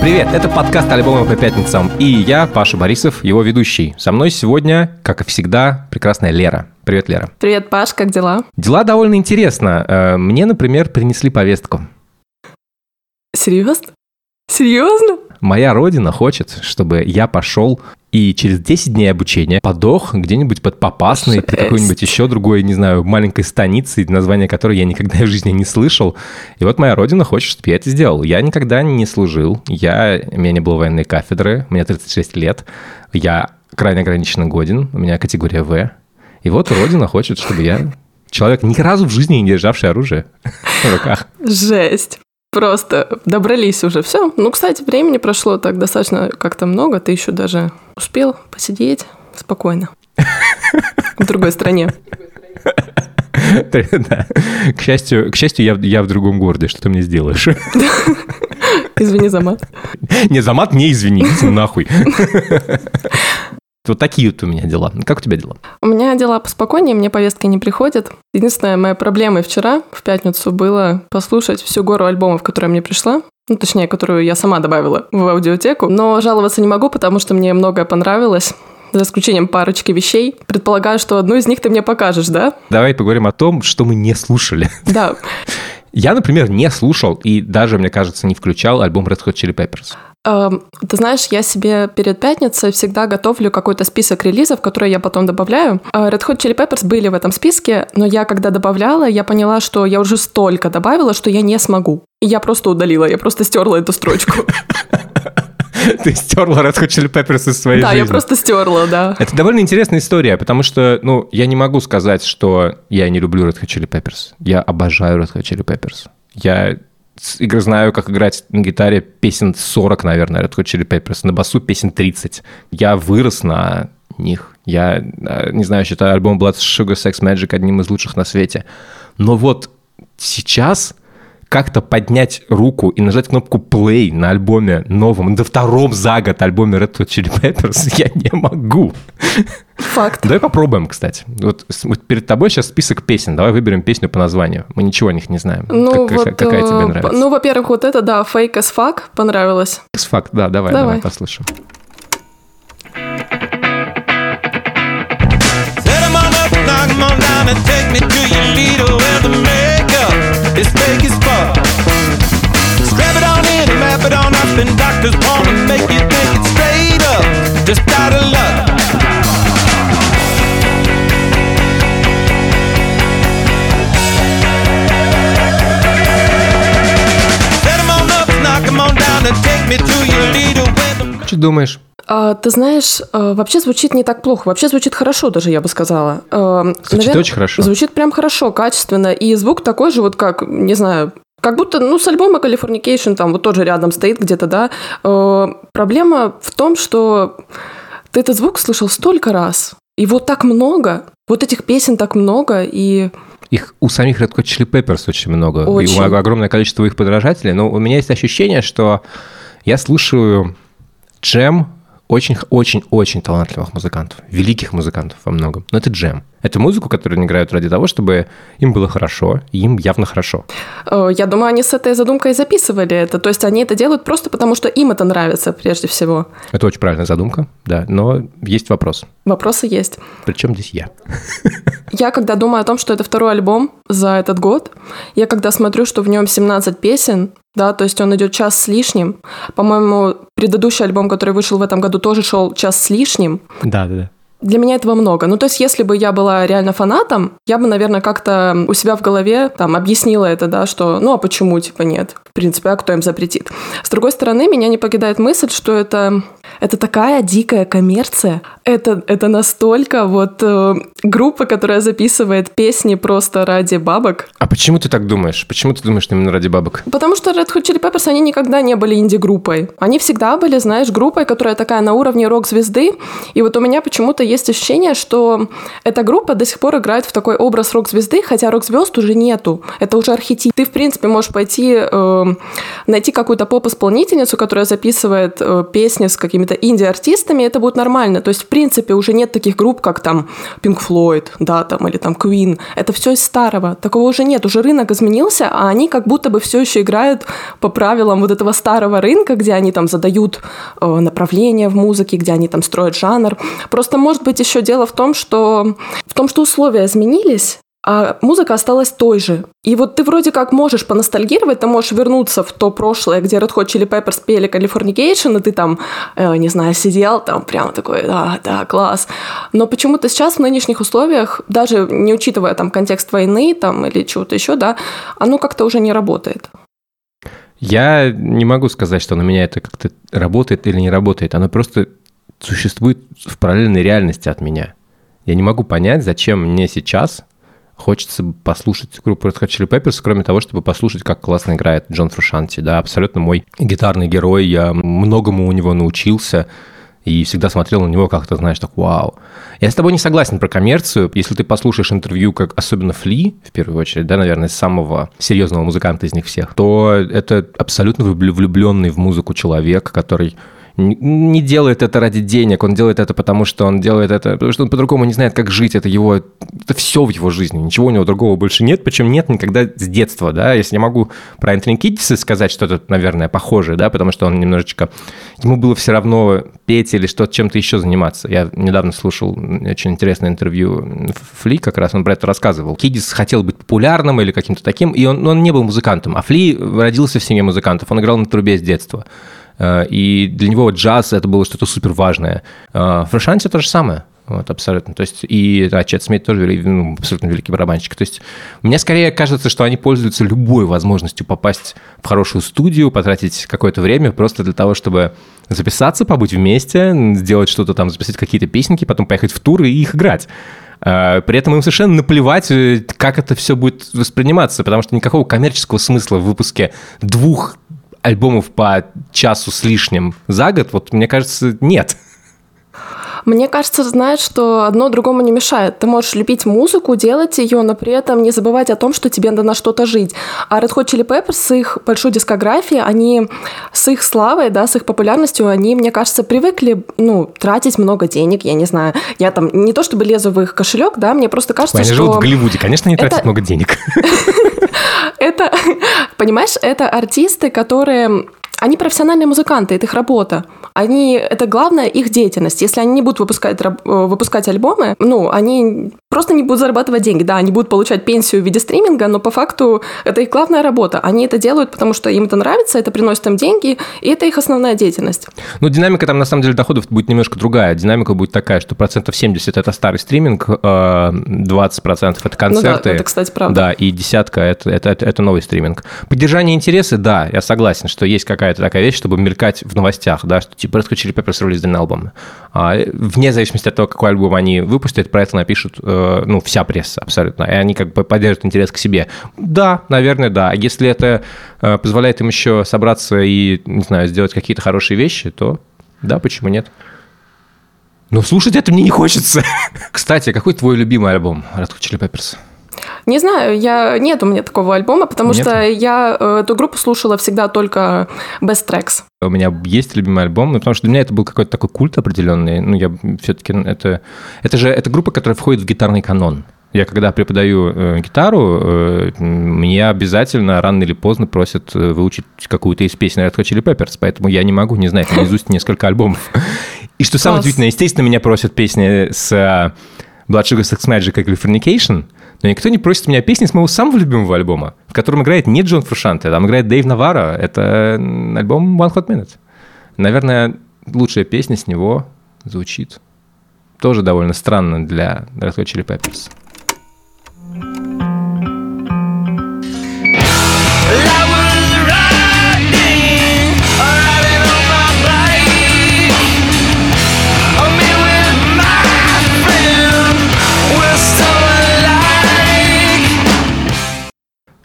Привет, это подкаст «Альбомы по пятницам» и я, Паша Борисов, его ведущий. Со мной сегодня, как и всегда, прекрасная Лера. Привет, Лера. Привет, Паш, как дела? Дела довольно интересно. Э, Мне, например, принесли повестку. Серьезно? Серьезно? Моя родина хочет, чтобы я пошел и через 10 дней обучения подох где-нибудь под Попасной, при Жесть. какой-нибудь еще другой, не знаю, маленькой станице, название которой я никогда в жизни не слышал. И вот моя родина хочет, чтобы я это сделал. Я никогда не служил, я, у меня не было военной кафедры, мне 36 лет, я крайне ограниченно годен, у меня категория В. И вот родина хочет, чтобы я, человек ни разу в жизни не державший оружие в руках. Жесть. Просто добрались уже. Все. Ну, кстати, времени прошло так достаточно как-то много. Ты еще даже успел посидеть спокойно. В другой стране. Да. К счастью, к счастью я, в- я в другом городе. Что ты мне сделаешь? Извини за мат. Не, за мат не извини, иди нахуй. Вот такие вот у меня дела. Как у тебя дела? У меня дела поспокойнее, мне повестки не приходят. Единственная моя проблема вчера, в пятницу, было послушать всю гору альбомов, которая мне пришла. Ну, точнее, которую я сама добавила в аудиотеку. Но жаловаться не могу, потому что мне многое понравилось. За исключением парочки вещей. Предполагаю, что одну из них ты мне покажешь, да? Давай поговорим о том, что мы не слушали. Да. Я, например, не слушал и даже, мне кажется, не включал альбом Red Hot Chili Peppers. Эм, Ты знаешь, я себе перед пятницей всегда готовлю какой-то список релизов, которые я потом добавляю. Э, Red Hot Chili Peppers были в этом списке, но я когда добавляла, я поняла, что я уже столько добавила, что я не смогу. И я просто удалила, я просто стерла эту строчку. Ты стерла Red Hot Chili Peppers из своей Да, жизни. я просто стерла, да. Это довольно интересная история, потому что, ну, я не могу сказать, что я не люблю Red Hot Chili Peppers. Я обожаю Red Hot Chili Peppers. Я с- игр знаю, как играть на гитаре песен 40, наверное, Red Hot Chili Peppers, на басу песен 30. Я вырос на них. Я, э, не знаю, считаю альбом Blood Sugar Sex Magic одним из лучших на свете. Но вот сейчас как-то поднять руку и нажать кнопку play на альбоме новом, на втором за год альбоме Red Hot Chili Peppers я не могу. Факт. Давай попробуем, кстати. Вот, перед тобой сейчас список песен. Давай выберем песню по названию. Мы ничего о них не знаем. Ну, Как- вот, какая тебе э, нравится? Ну, во-первых, вот это, да, fake as fuck понравилось. Факт, да, давай, давай, Давай. послушаем. Set 'em on up, knock 'em on down, and take me to your leader where the and doctors wanna make you think it's straight up, just out of luck. Set 'em on up, knock 'em on down, and take me to your leader where the Что думаешь? А, ты знаешь, э, вообще звучит не так плохо. Вообще звучит хорошо даже, я бы сказала. Э, Звучит навер- очень хорошо. Звучит прям хорошо, качественно. И звук такой же, вот как, не знаю, как будто, ну, с альбома Californication там вот тоже рядом стоит где-то, да. Э, проблема в том, что ты этот звук слышал столько раз. Его так много, вот этих песен так много, и Их у самих Red Hot Chili Peppers очень много. Очень. И у- огромное количество их подражателей. Но у меня есть ощущение, что я слушаю джем очень-очень-очень талантливых музыкантов. Великих музыкантов во многом. Но это джем. Это музыку, которую они играют ради того, чтобы им было хорошо, и им явно хорошо. э, я думаю, они с этой задумкой записывали это. То есть они это делают просто потому, что им это нравится прежде всего. Это очень правильная задумка, да. Но есть вопрос. Вопросы есть. Причем здесь я? Я когда думаю о том, что это второй альбом за этот год, я когда смотрю, что в нем 17 песен, да, то есть он идет час с лишним. По-моему, предыдущий альбом, который вышел в этом году, тоже шел час с лишним. Да, да, да. Для меня этого много. Ну, то есть, если бы я была реально фанатом, я бы, наверное, как-то у себя в голове там объяснила это, да, что, ну, а почему, типа, нет? В принципе, а кто им запретит? С другой стороны, меня не покидает мысль, что это, это такая дикая коммерция. Это, это настолько вот э, группа, которая записывает песни просто ради бабок. А почему ты так думаешь? Почему ты думаешь, именно ради бабок? Потому что Red Hot Chili Peppers, они никогда не были инди-группой. Они всегда были, знаешь, группой, которая такая на уровне рок-звезды. И вот у меня почему-то есть ощущение, что эта группа до сих пор играет в такой образ рок-звезды, хотя рок-звезд уже нету. Это уже архетип. Ты, в принципе, можешь пойти э, найти какую-то поп-исполнительницу, которая записывает э, песни с какими-то инди-артистами, это будет нормально. То есть, в принципе, уже нет таких групп, как там Pink Floyd, да, там, или там Queen. Это все из старого. Такого уже нет. Уже рынок изменился, а они как будто бы все еще играют по правилам вот этого старого рынка, где они там задают э, направление в музыке, где они там строят жанр. Просто, может быть, еще дело в том, что в том, что условия изменились, а музыка осталась той же. И вот ты вроде как можешь поностальгировать, ты можешь вернуться в то прошлое, где Red Hot Chili Peppers пели Californication, и ты там, э, не знаю, сидел там прямо такой, да, да, класс. Но почему-то сейчас в нынешних условиях, даже не учитывая там контекст войны там или чего-то еще, да, оно как-то уже не работает. Я не могу сказать, что на меня это как-то работает или не работает. Оно просто существует в параллельной реальности от меня. Я не могу понять, зачем мне сейчас хочется послушать группу Red Hot Chili Peppers, кроме того, чтобы послушать, как классно играет Джон Фрушанти. Да, абсолютно мой гитарный герой, я многому у него научился и всегда смотрел на него как-то, знаешь, так вау. Я с тобой не согласен про коммерцию. Если ты послушаешь интервью, как особенно Фли, в первую очередь, да, наверное, самого серьезного музыканта из них всех, то это абсолютно влюбленный в музыку человек, который не делает это ради денег, он делает это потому, что он делает это, потому что он по-другому не знает, как жить, это его, это все в его жизни, ничего у него другого больше нет, причем нет никогда с детства, да, если не могу про Энтони Киддиса сказать что-то, наверное, похожее, да, потому что он немножечко, ему было все равно петь или что-то чем-то еще заниматься. Я недавно слушал очень интересное интервью Фли, как раз он про это рассказывал. Киддис хотел быть популярным или каким-то таким, и он, он не был музыкантом, а Фли родился в семье музыкантов, он играл на трубе с детства. Э, и для него джаз это было что-то супер важное. Э, Фрешанти то же самое. Вот, абсолютно. То есть, и да, Чет Смит тоже ну, абсолютно великий барабанщик. То есть, мне скорее кажется, что они пользуются любой возможностью попасть в хорошую студию, потратить какое-то время просто для того, чтобы записаться, побыть вместе, сделать что-то там, записать какие-то песенки, потом поехать в тур и их играть. Э, при этом им совершенно наплевать, как это все будет восприниматься, потому что никакого коммерческого смысла в выпуске двух альбомов по часу с лишним за год, вот мне кажется, нет. Мне кажется, знаешь, что одно другому не мешает. Ты можешь любить музыку, делать ее, но при этом не забывать о том, что тебе надо на что-то жить. А Red Hot Chili Peppers с их большой дискографией, они с их славой, да, с их популярностью, они, мне кажется, привыкли, ну, тратить много денег, я не знаю. Я там не то чтобы лезу в их кошелек, да, мне просто кажется, они что... Они живут в Голливуде, конечно, они тратят много денег. Это, понимаешь, это артисты, которые они профессиональные музыканты, это их работа. Они, это главное их деятельность. Если они не будут выпускать, э, выпускать альбомы, ну, они просто не будут зарабатывать деньги. Да, они будут получать пенсию в виде стриминга, но по факту это их главная работа. Они это делают, потому что им это нравится, это приносит им деньги, и это их основная деятельность. Ну, динамика там, на самом деле, доходов будет немножко другая. Динамика будет такая, что процентов 70 – это старый стриминг, 20% э, – это концерты. Ну да, это, кстати, правда. Да, и десятка это, – это, это, это новый стриминг. Поддержание интереса, да, я согласен, что есть какая-то такая вещь, чтобы мелькать в новостях, да, что типа Red Hot Chili Peppers released an album. А, вне зависимости от того, какой альбом они выпустят, про это напишут э, Э, ну, вся пресса абсолютно, и они как бы поддерживают интерес к себе. Да, наверное, да. А если это э, позволяет им еще собраться и, не знаю, сделать какие-то хорошие вещи, то да, почему нет? Но слушать это мне не хочется. Кстати, какой твой любимый альбом Red Hot Chili Peppers? Не знаю, я нет у меня такого альбома, потому нет? что я э, эту группу слушала всегда только Best Tracks. У меня есть любимый альбом, ну, потому что для меня это был какой-то такой культ определенный. Ну, я все-таки это это же это группа, которая входит в гитарный канон. Я когда преподаю э, гитару, э, меня обязательно рано или поздно просят э, выучить какую-то из песен Red Hot Chili Peppers, поэтому я не могу не знать наизусть несколько альбомов. И что самое удивительное, естественно, меня просят песни с э, Blood Sugar Sex Magic и Californication, но никто не просит меня песни с моего самого любимого альбома, в котором играет не Джон Фрушанте, а там играет Дэйв Навара. Это альбом One Hot Minute. Наверное, лучшая песня с него звучит. Тоже довольно странно для Red Hot Chili Peppers.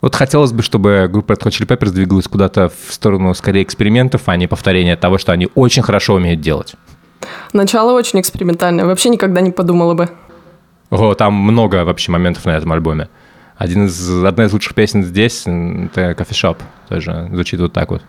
Вот хотелось бы, чтобы группа Red Hot Chili Peppers двигалась куда-то в сторону скорее экспериментов, а не повторения того, что они очень хорошо умеют делать. Начало очень экспериментальное. Вообще никогда не подумала бы. О, там много вообще моментов на этом альбоме. Один из, одна из лучших песен здесь — это Shop. Тоже звучит вот так вот.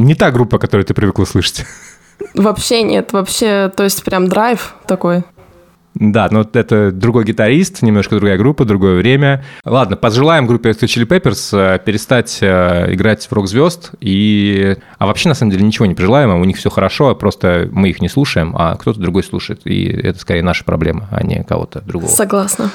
Не та группа, которую ты привыкла слышать. Вообще нет, вообще, то есть прям драйв такой. Да, но это другой гитарист, немножко другая группа, другое время. Ладно, пожелаем группе Red Hot Chili Peppers э, перестать э, играть в рок-звезд. И... А вообще, на самом деле, ничего не пожелаем, у них все хорошо, просто мы их не слушаем, а кто-то другой слушает. И это скорее наша проблема, а не кого-то другого. Согласна.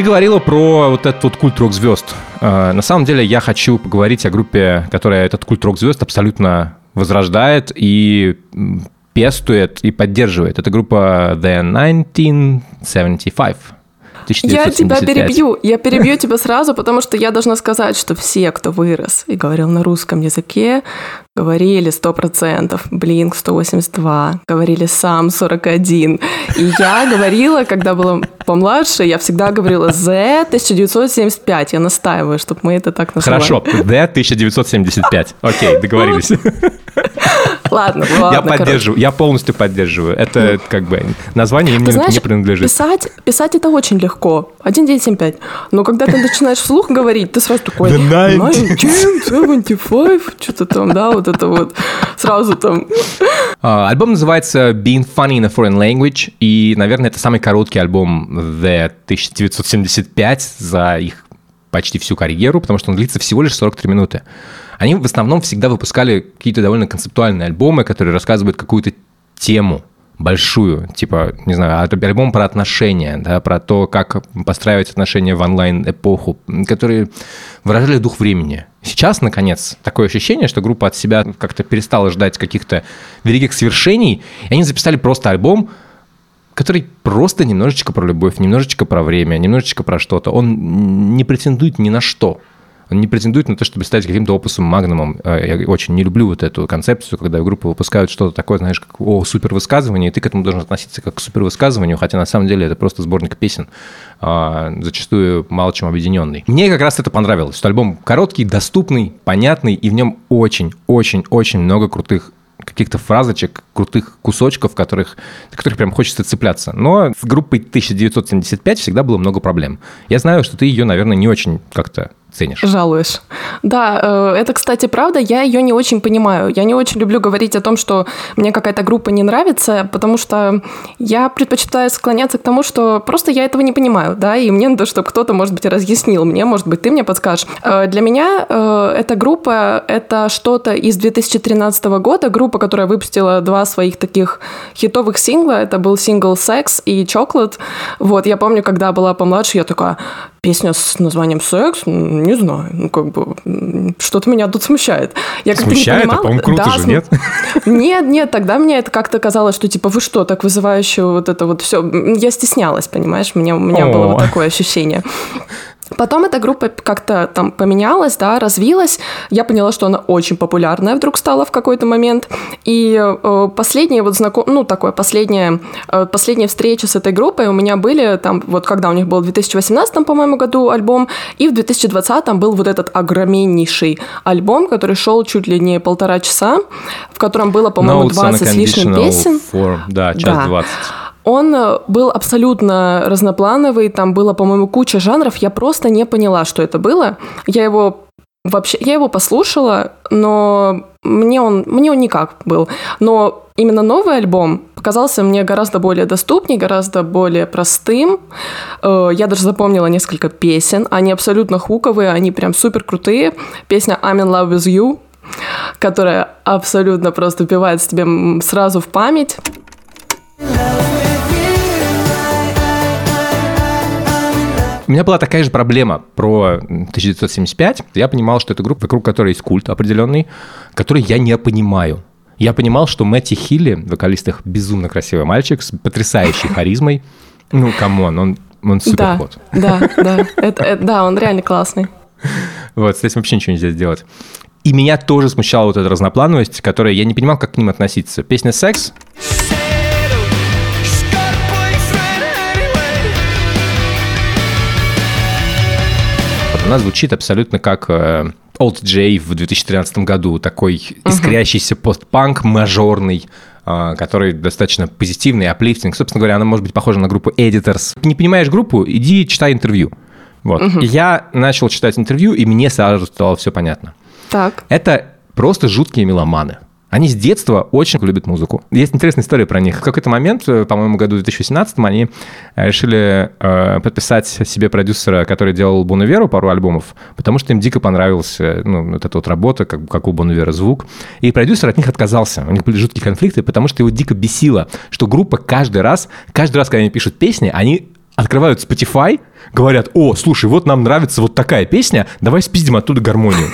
Ты говорила про вот этот вот культ рок-звезд. Э, на самом деле я хочу поговорить о группе, которая этот культ рок-звезд абсолютно возрождает и пестует и поддерживает. Это группа The 1975. 1975. Я тебя перебью, я перебью тебя сразу, потому что я должна сказать, что все, кто вырос и говорил на русском языке, говорили 100%, Blink 182, говорили сам 41. И я говорила, когда была помладше, я всегда говорила Z 1975. Я настаиваю, чтобы мы это так называли. Хорошо, Z 1975. Окей, договорились. Ладно, ладно. Я поддерживаю, я полностью поддерживаю. Это как бы название им не, принадлежит. Писать, писать это очень легко. 1975. Но когда ты начинаешь вслух говорить, ты сразу такой 1975, что-то там, да, вот это вот сразу там. Uh, альбом называется Being Funny in a Foreign Language, и, наверное, это самый короткий альбом The 1975 за их почти всю карьеру, потому что он длится всего лишь 43 минуты. Они в основном всегда выпускали какие-то довольно концептуальные альбомы, которые рассказывают какую-то тему, большую, типа, не знаю, альбом про отношения, да, про то, как постраивать отношения в онлайн-эпоху, которые выражали дух времени. Сейчас, наконец, такое ощущение, что группа от себя как-то перестала ждать каких-то великих свершений, и они записали просто альбом, который просто немножечко про любовь, немножечко про время, немножечко про что-то. Он не претендует ни на что. Он не претендует на то, чтобы стать каким-то опусом магнумом. Э, я очень не люблю вот эту концепцию, когда группы выпускают что-то такое, знаешь, как о, супер высказывание, и ты к этому должен относиться как к супер высказыванию, хотя на самом деле это просто сборник песен, а, зачастую мало чем объединенный. Мне как раз это понравилось, что альбом короткий, доступный, понятный, и в нем очень-очень-очень много крутых каких-то фразочек, крутых кусочков, которых, которых прям хочется цепляться. Но с группой 1975 всегда было много проблем. Я знаю, что ты ее, наверное, не очень как-то ценишь. Жалуешь. Да, э, это, кстати, правда, я ее не очень понимаю. Я не очень люблю говорить о том, что мне какая-то группа не нравится, потому что я предпочитаю склоняться к тому, что просто я этого не понимаю, да, и мне надо, чтобы кто-то, может быть, разъяснил мне, может быть, ты мне подскажешь. Э, для меня э, эта группа — это что-то из 2013 года, группа, которая выпустила два своих таких хитовых сингла, это был сингл «Секс» и «Chocolate». Вот, я помню, когда была помладше, я такая, песня с названием «Секс», не знаю, ну как бы что-то меня тут смущает. Я смущает? Не по-моему, круто да, же, нет? Нет, нет, тогда мне это как-то казалось, что типа вы что, так вызывающе вот это вот все. Я стеснялась, понимаешь, у меня, у меня было вот такое ощущение. Потом эта группа как-то там поменялась, да, развилась. Я поняла, что она очень популярная вдруг стала в какой-то момент. И э, последние вот знаком... ну, такое, последние, э, последние встречи с этой группой у меня были там, вот когда у них был в 2018, по-моему, году альбом, и в 2020 был вот этот огромнейший альбом, который шел чуть ли не полтора часа, в котором было, по-моему, 20 с лишним песен. Form. Да, час да. 20. Он э, был абсолютно разноплановый, там было, по-моему, куча жанров, я просто не поняла, что это было. Я его вообще, я его послушала, но мне он, мне он никак был. Но именно новый альбом показался мне гораздо более доступней, гораздо более простым. Э, я даже запомнила несколько песен, они абсолютно хуковые, они прям супер крутые. Песня I'm in love with you, которая абсолютно просто вбивается тебе сразу в память. У меня была такая же проблема про 1975. Я понимал, что это группа, вокруг которой есть культ определенный, который я не понимаю. Я понимал, что Мэтти Хилли, вокалист их, безумно красивый мальчик с потрясающей харизмой. Ну, come on, он, он super hot. Да, да, да. Это, это, да, он реально классный. Вот, с этим вообще ничего нельзя сделать. И меня тоже смущала вот эта разноплановость, которая я не понимал, как к ним относиться. Песня «Секс» Она звучит абсолютно как э, Old J в 2013 году, такой искрящийся постпанк мажорный, э, который достаточно позитивный, аплифтинг. Собственно говоря, она может быть похожа на группу Editors. Не понимаешь группу, иди читай интервью. Вот. И Я начал читать интервью, и мне сразу стало все понятно. Так. Это просто жуткие меломаны. Они с детства очень любят музыку. Есть интересная история про них. В какой-то момент, э, по-моему, году 2018 они э, решили э, подписать себе продюсера, который делал Бонуверу пару альбомов, потому что им дико понравилась э, ну, вот эта вот работа, как, как у Бонувера звук. И продюсер от них отказался. У них были жуткие конфликты, потому что его дико бесило, что группа каждый раз, каждый раз, когда они пишут песни, они открывают Spotify, говорят, о, слушай, вот нам нравится вот такая песня, давай спиздим оттуда гармонию.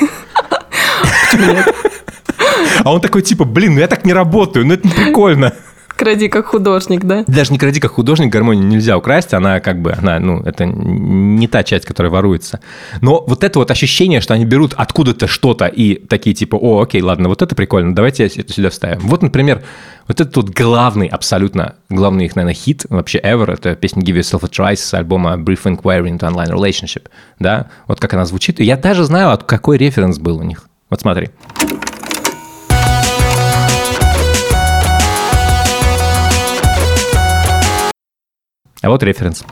А он такой, типа, блин, ну я так не работаю, ну это не прикольно. Кради как художник, да? Даже не кради как художник, гармонию нельзя украсть, она как бы, она, ну, это не та часть, которая воруется. Но вот это вот ощущение, что они берут откуда-то что-то и такие типа, о, окей, ладно, вот это прикольно, давайте это сюда вставим. Вот, например, вот этот вот главный, абсолютно главный их, наверное, хит вообще ever, это песня Give Yourself a Try с альбома Brief Inquiry into Online Relationship, да, вот как она звучит. И я даже знаю, от какой референс был у них. Вот смотри. А вот референс.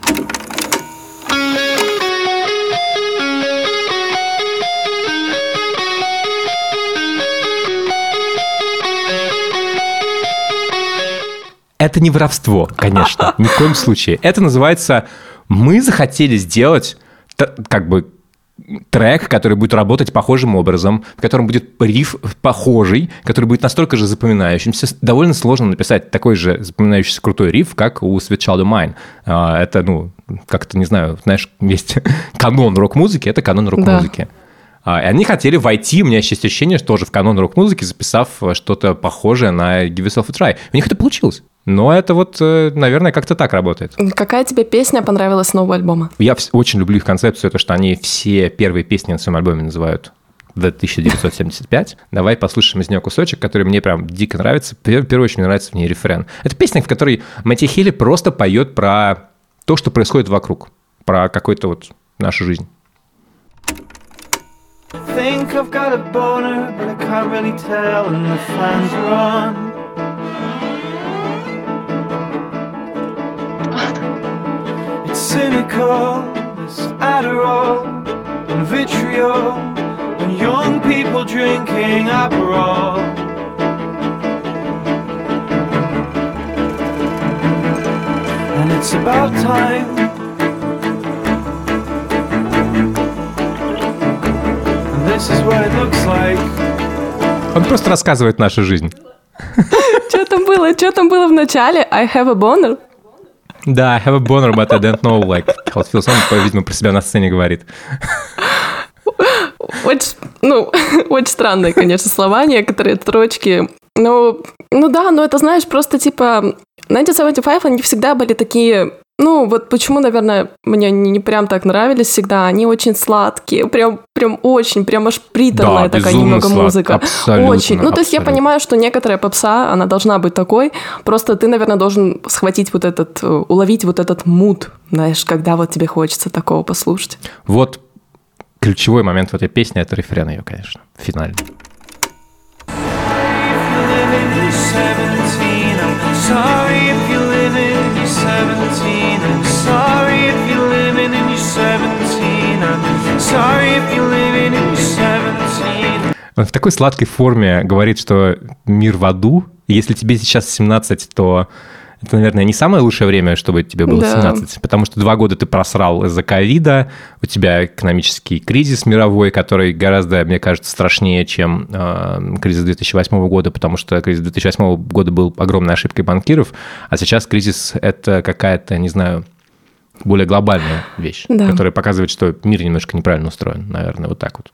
Это не воровство, конечно, ни в коем случае. Это называется «мы захотели сделать как бы трек, который будет работать похожим образом, в котором будет риф похожий, который будет настолько же запоминающимся. Довольно сложно написать такой же запоминающийся крутой риф, как у Sweet Child of Mine. А, Это, ну, как-то, не знаю, знаешь, есть канон рок-музыки, это канон рок-музыки. А, И они хотели войти, у меня есть ощущение, что тоже в канон рок-музыки, записав что-то похожее на Give Yourself a Try. У них это получилось. Но это вот, э, наверное, как-то так работает. Какая тебе песня понравилась с нового альбома? Я очень люблю их концепцию, то, что они все первые песни на своем альбоме называют The 1975. Давай послушаем из нее кусочек, который мне прям дико нравится. В первую очередь мне нравится в ней рефрен. Это песня, в которой Мэтти Хилли просто поет про то, что происходит вокруг, про какую-то вот нашу жизнь. Think I've got a boner, but I can't really tell, and the fans are cynical, it's Adderall and vitriol, and young people drinking Aperol. And it's about time. And this is what it looks like. Он просто рассказывает нашу жизнь. Что там было? Что там было в начале? I have a boner? Да, I have a boner, but I don't know, like, how it feels. Он, видимо, про себя на сцене говорит. Очень, ну, очень странные, конечно, слова, некоторые строчки. Ну, ну да, но это, знаешь, просто типа 1975, они всегда были такие ну, вот почему, наверное, мне они не прям так нравились всегда. Они очень сладкие, прям, прям очень, прям аж приторная Да, такая немного сладко, музыка. абсолютно, очень. Ну, то есть я понимаю, что некоторая попса, она должна быть такой. Просто ты, наверное, должен схватить вот этот, э, уловить вот этот мут, знаешь, когда вот тебе хочется такого послушать. Вот ключевой момент в этой песне – это рефрен ее, конечно, финальный. If Он в такой сладкой форме говорит, что мир в аду. Если тебе сейчас 17, то это, наверное, не самое лучшее время, чтобы тебе было Да. 17. Потому что два года ты просрал из-за ковида, у тебя экономический кризис мировой, который гораздо, мне кажется, страшнее, чем э, кризис 2008 года, потому что кризис 2008 года был огромной ошибкой банкиров, а сейчас кризис – это какая-то, не знаю, более глобальная вещь, Да. которая показывает, что мир немножко неправильно устроен, наверное, вот так вот.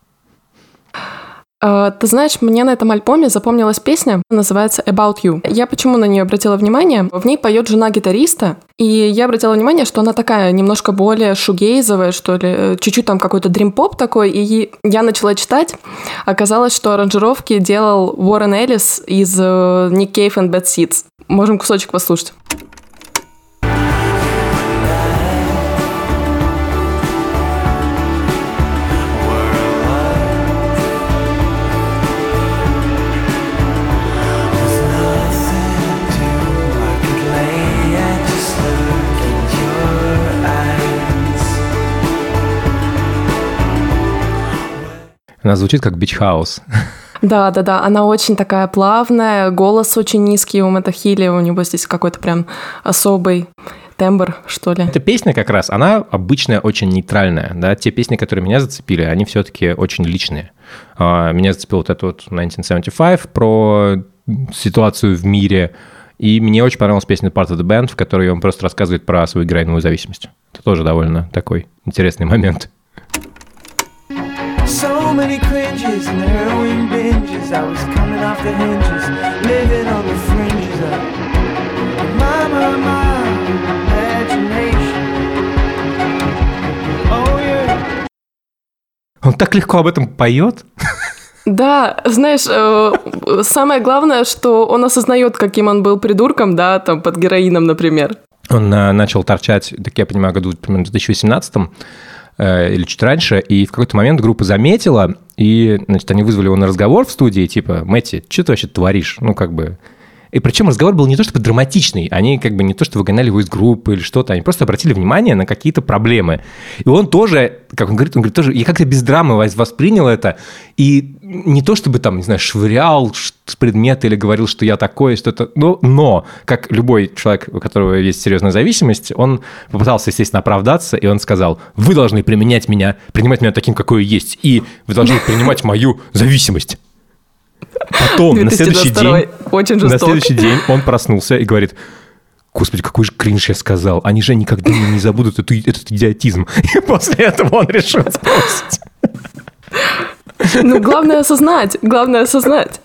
А, Ты знаешь, мне на этом альбоме запомнилась песня, называется About You. Я почему на нее обратила внимание? В ней поет жена гитариста, и я обратила внимание, что она такая немножко более шугейзовая, что ли, э, чуть-чуть там какой-то дрим-поп такой, и я начала читать. Оказалось, что аранжировки делал Уоррен Эллис из э, Nick Cave and Bad Seeds. Можем кусочек послушать. Она звучит как Beach House. Да, да, да, она очень такая плавная, голос очень низкий у Мэтта Хилли, у него здесь какой-то прям особый тембр, что ли. Эта песня как раз, она обычная, очень нейтральная, да, те песни, которые меня зацепили, они все-таки очень личные. А, меня зацепил вот этот вот 1975 про ситуацию в мире, и мне очень понравилась песня Part of the Band, в которой он просто рассказывает про свою героиновую зависимость. Это тоже довольно такой интересный момент. So many cringes and heroin binges. I was coming off the hinges, living on the fringes of my, my, my imagination. Oh yeah. Он так легко об этом поет. Да, знаешь, э, самое главное, что он осознает, каким он был придурком, да, там под героином, например. Он э, начал торчать, так я понимаю, году примерно в 2018 Э, или чуть раньше, и в какой-то момент группа заметила, и, значит, они вызвали его на разговор в студии, типа, Мэтти, что ты вообще творишь? Ну, как бы, и причем разговор был не то чтобы драматичный, они как бы не то что выгоняли его из группы или что-то, они просто обратили внимание на какие-то проблемы. И он тоже, как он говорит, он говорит тоже, я как-то без драмы воспринял это, и не то чтобы там, не знаю, швырял предметы или говорил, что я такой, что-то, но, но, как любой человек, у которого есть серьезная зависимость, он попытался, естественно, оправдаться, и он сказал, вы должны применять меня, принимать меня таким, какой я есть, и вы должны принимать мою зависимость. Потом, на следующий день, очень на следующий день он проснулся и говорит, Господи, какой же кринж я сказал. Они же никогда не забудут эту, этот идиотизм. И после этого он решил сбросить. Ну, главное осознать, главное осознать.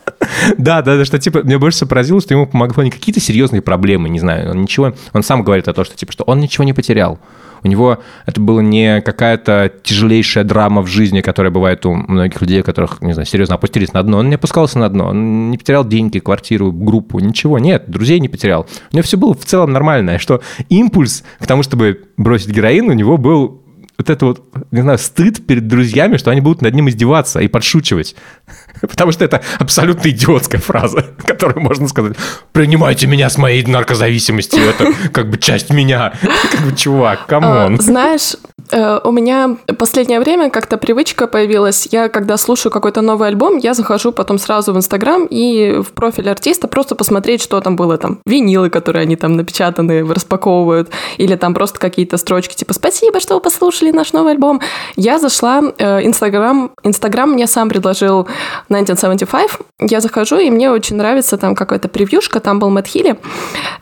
Да, да, да, что типа, мне больше всего поразило, что ему помогло не какие-то серьезные проблемы, не знаю, он ничего, он сам говорит о том, что типа, что он ничего не потерял. У него это было не какая-то тяжелейшая драма в жизни, которая бывает у многих людей, которых, не знаю, серьезно опустились на дно. Он не опускался на дно, он не потерял деньги, квартиру, группу, ничего. Нет, друзей не потерял. У него все было в целом нормально, что импульс к тому, чтобы бросить героин, у него был вот это вот, не знаю, стыд перед друзьями, что они будут над ним издеваться и подшучивать. Потому что это абсолютно идиотская фраза, которую можно сказать, принимайте меня с моей наркозависимостью, это как бы часть меня. Как бы, чувак, come on. Знаешь, у меня последнее время как-то привычка появилась. Я, когда слушаю какой-то новый альбом, я захожу потом сразу в Инстаграм и в профиль артиста просто посмотреть, что там было там. Винилы, которые они там напечатаны, распаковывают. Или там просто какие-то строчки типа «Спасибо, что вы послушали наш новый альбом». Я зашла, э, Инстаграм, Инстаграм мне сам предложил 1975. Я захожу, и мне очень нравится там какая-то превьюшка, там был Мэтт Хилли.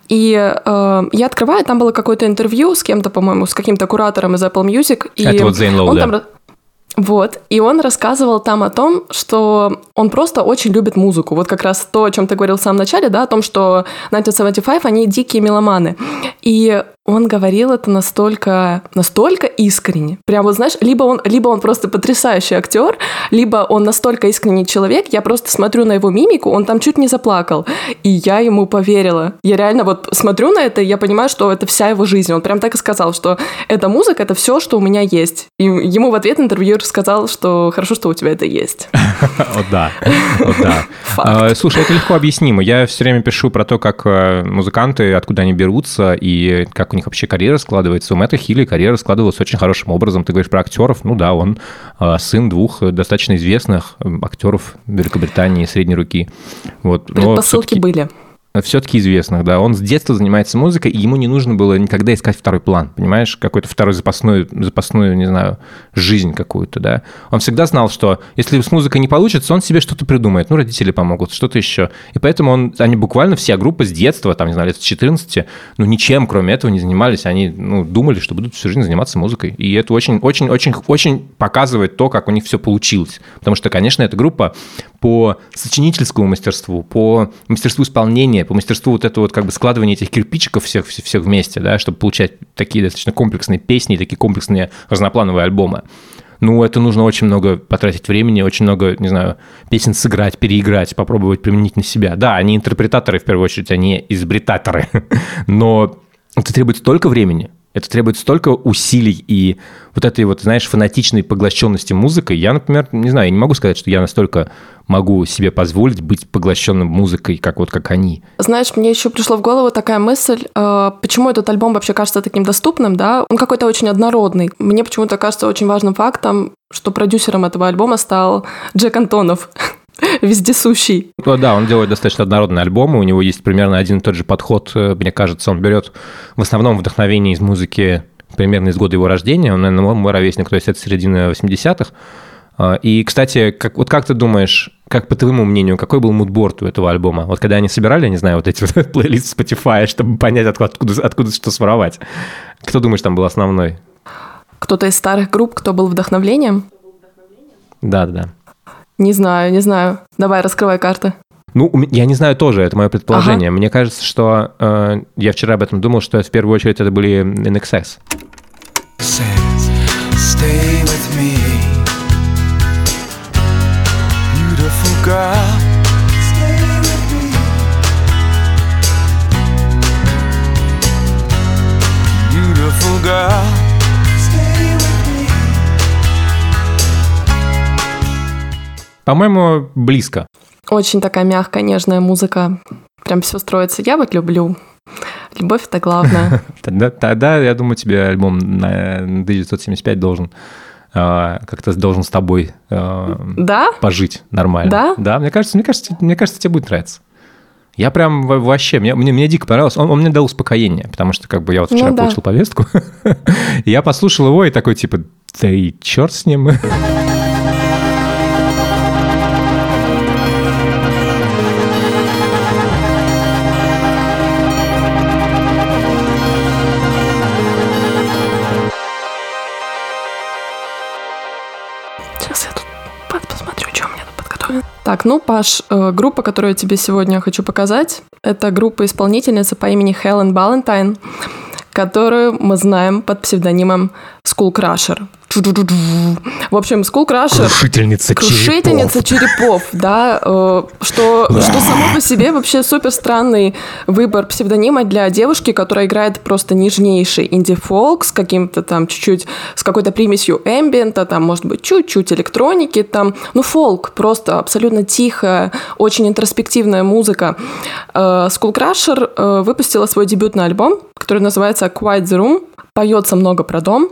И э, я открываю, там было какое-то интервью с кем-то, по-моему, с каким-то куратором из Apple Music. И Это вот Зейн Лоу, он да. там вот, и он рассказывал там о том, что он просто очень любит музыку. Вот как раз то, о чем ты говорил в самом начале, да, о том, что 1975, они дикие меломаны. И он говорил это настолько, настолько искренне. Прям вот, знаешь, либо он, либо он просто потрясающий актер, либо он настолько искренний человек. Я просто смотрю на его мимику, он там чуть не заплакал. И я ему поверила. Я реально вот смотрю на это, и я понимаю, что это вся его жизнь. Он прям так и сказал, что эта музыка — это все, что у меня есть. И ему в ответ интервьюер сказал, что хорошо, что у тебя это есть. О, да. О, да. А, слушай, это легко объяснимо. Я все время пишу про то, как э, музыканты, откуда они берутся, и как у них вообще карьера складывается. У Мэтта Хилли карьера складывалась очень хорошим образом. Ты говоришь про актеров, ну да, он э, сын двух достаточно известных э, актеров Великобритании средней руки. Вот. Предпосылки были все-таки известных, да. Он с детства занимается музыкой, и ему не нужно было никогда искать второй план, понимаешь? Какой-то второй запасной, запасную, не знаю, жизнь какую-то, да. Он всегда знал, что если с музыкой не получится, он себе что-то придумает. Ну, родители помогут, что-то еще. И поэтому он, они буквально вся группа с детства, там, не знаю, лет с 14, ну, ничем, кроме этого, не занимались. Они, ну, думали, что будут всю жизнь заниматься музыкой. И это очень, очень, очень, очень показывает то, как у них все получилось. Потому что, конечно, эта группа по сочинительскому мастерству, по мастерству исполнения, по мастерству вот этого вот как бы складывания этих кирпичиков всех, всех вместе, да, чтобы получать такие достаточно комплексные песни, такие комплексные разноплановые альбомы. Ну, это нужно очень много потратить времени, очень много, не знаю, песен сыграть, переиграть, попробовать применить на себя. Да, они интерпретаторы, в первую очередь, они изобретаторы, но это требует столько времени, Это требует столько усилий и вот этой вот, знаешь, фанатичной поглощенности музыкой. Я, например, не знаю, я не могу сказать, что я настолько могу себе позволить быть поглощенным музыкой, как вот как они. Знаешь, мне еще пришло в голову такая мысль, э, почему этот альбом вообще кажется таким доступным, да? Он какой-то очень однородный. Мне почему-то кажется очень важным фактом, что продюсером этого альбома стал Джек Антонов. вездесущий. Ну, да, он делает достаточно однородные альбомы, у него есть примерно один и тот же подход, э, мне кажется, он берет в основном вдохновение из музыки примерно из года его рождения, он, наверное, мой ровесник, то есть это середина 80-х. А, и, кстати, как, вот как ты думаешь, как по твоему мнению, какой был мудборд у этого альбома? Вот когда они собирали, не знаю, вот эти вот плейлисты Spotify, чтобы понять, откуда, откуда, откуда что своровать. Кто думаешь, там был основной? Кто-то из старых групп, кто был вдохновлением? Да, да. Не знаю, не знаю. Давай, раскрывай карты. Ну, я не знаю тоже, это мое предположение. Ага. Мне кажется, что э, я вчера об этом думал, что в первую очередь это были NXS. Stay with me, По-моему, близко. Очень такая мягкая, нежная музыка. Прям все строится. Я вот люблю. Любовь это главное. Тогда, тогда, я думаю, тебе альбом на 1975 должен а, как-то должен с тобой а, да? пожить нормально. Да? Да, мне кажется, мне кажется, мне кажется, тебе будет нравиться. Я прям вообще, мне, мне, мне дико понравилось. Он, он мне дал успокоение, потому что как бы я вот вчера ну, да. получил повестку, я послушал его и такой типа, да и черт с ним. Так, ну, Паш, э, группа, которую я тебе сегодня хочу показать, это группа исполнительницы по имени Хелен Балентайн, которую мы знаем под псевдонимом School Crusher. В общем, School Crusher... Крушительница, крушительница черепов. черепов, да, э, что, что само по себе вообще супер странный выбор псевдонима для девушки, которая играет просто нежнейший инди-фолк с каким-то там чуть-чуть, с какой-то примесью эмбиента, там, может быть, чуть-чуть электроники, там, ну, фолк, просто абсолютно тихая, очень интроспективная музыка. Э, School Crusher э, выпустила свой дебютный альбом, который называется Quiet the Room, Поется много про дом.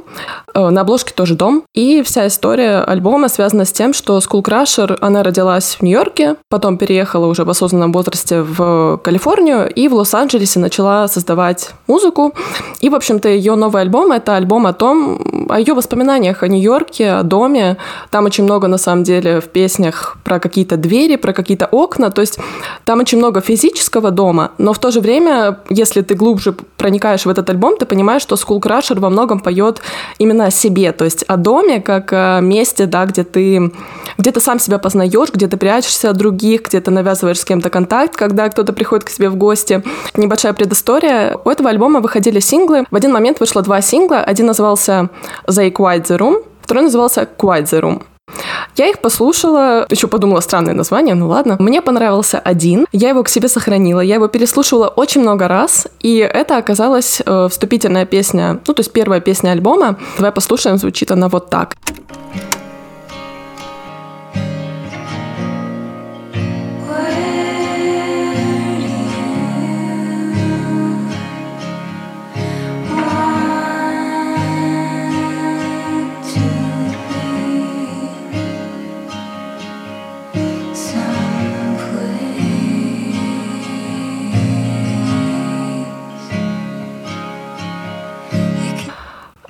Э, на обложке тоже дом. И вся история альбома связана с тем, что School Crusher, она родилась в Нью-Йорке, потом переехала уже в осознанном возрасте в Калифорнию и в Лос-Анджелесе начала создавать музыку. И, в общем-то, ее новый альбом — это альбом о том, о ее воспоминаниях о Нью-Йорке, о доме. Там очень много, на самом деле, в песнях про какие-то двери, про какие-то окна. То есть там очень много физического дома, но в то же время, если ты глубже проникаешь в этот альбом, ты понимаешь, что School Крашер во многом поет именно о себе, то есть о доме как о месте, да, где ты, где ты сам себя познаешь, где ты прячешься от других, где ты навязываешь с кем-то контакт, когда кто-то приходит к тебе в гости. Небольшая предыстория. У этого альбома выходили синглы. В один момент вышло два сингла. Один назывался «They Quiet the Room», второй назывался «Quiet the Room». Я их послушала, еще подумала, странное название, ну ладно. Мне понравился один, я его к себе сохранила, я его переслушивала очень много раз, и это оказалась э, вступительная песня, ну то есть первая песня альбома. Давай послушаем, звучит она вот так.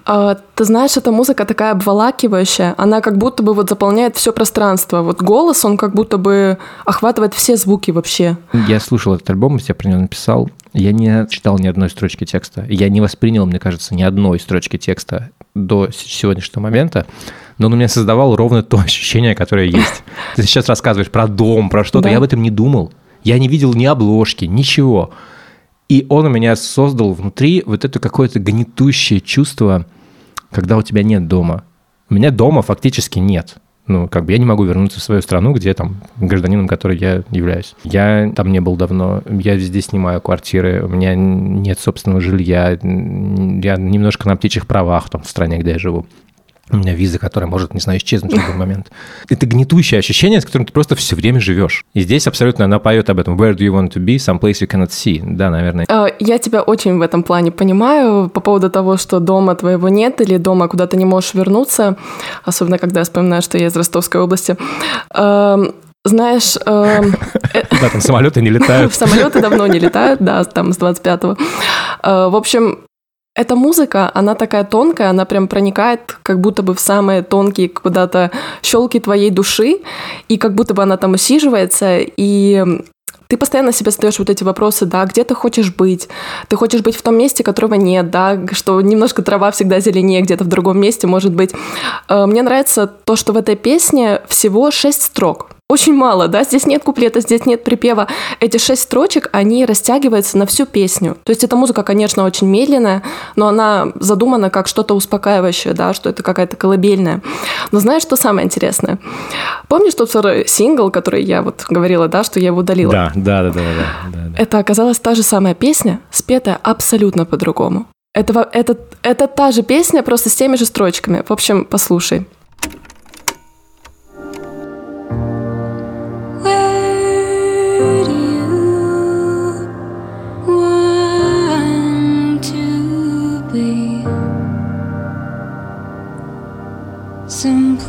А, ты знаешь, эта музыка такая обволакивающая, она как будто бы вот заполняет все пространство. Вот голос, он как будто бы охватывает все звуки вообще. Я слушал этот альбом, я про него написал. Я не читал ни одной строчки текста. Я не воспринял, мне кажется, ни одной строчки текста до сегодняшнего момента но он у меня создавал ровно то ощущение, которое есть. Ты сейчас рассказываешь про дом, про что-то, я об этом не думал. Я не видел ни обложки, ничего. И он у меня создал внутри вот это какое-то гнетущее чувство, когда у тебя нет дома. У меня дома фактически нет. Ну, как бы я не могу вернуться в свою страну, где там гражданином, который я являюсь. Я там не был давно, я здесь снимаю квартиры, у меня нет собственного жилья, я немножко на птичьих правах там в стране, где я живу у меня виза, которая может, не знаю, исчезнуть в любой момент. Это гнетущее ощущение, с которым ты просто все время живешь. И здесь абсолютно она поет об этом. Where do you want to be? Some place you cannot see. Да, наверное. А, я тебя очень в этом плане понимаю по поводу того, что дома твоего нет или дома куда то не можешь вернуться, особенно когда я вспоминаю, что я из Ростовской области. Знаешь... Да, там самолеты не летают. Самолеты давно не летают, да, там с 25-го. В общем, эта музыка, она такая тонкая, она прям проникает как будто бы в самые тонкие куда-то щелки твоей души, и как будто бы она там усиживается, и ты постоянно себе задаешь вот эти вопросы, да, где ты хочешь быть? Ты хочешь быть в том месте, которого нет, да, что немножко трава всегда зеленее где-то в другом месте, может быть. Э, мне нравится то, что в этой песне всего шесть строк очень мало, да, здесь нет куплета, здесь нет припева. Эти шесть строчек, они растягиваются на всю песню. То есть эта музыка, конечно, очень медленная, но она задумана как что-то успокаивающее, да, что это какая-то колыбельная. Но знаешь, что самое интересное? Помнишь тот второй сингл, который я вот говорила, да, что я его удалила? Да, да, да, да, да. да, да. Это оказалась та же самая песня, спетая абсолютно по-другому. Это, это, это та же песня, просто с теми же строчками. В общем, послушай.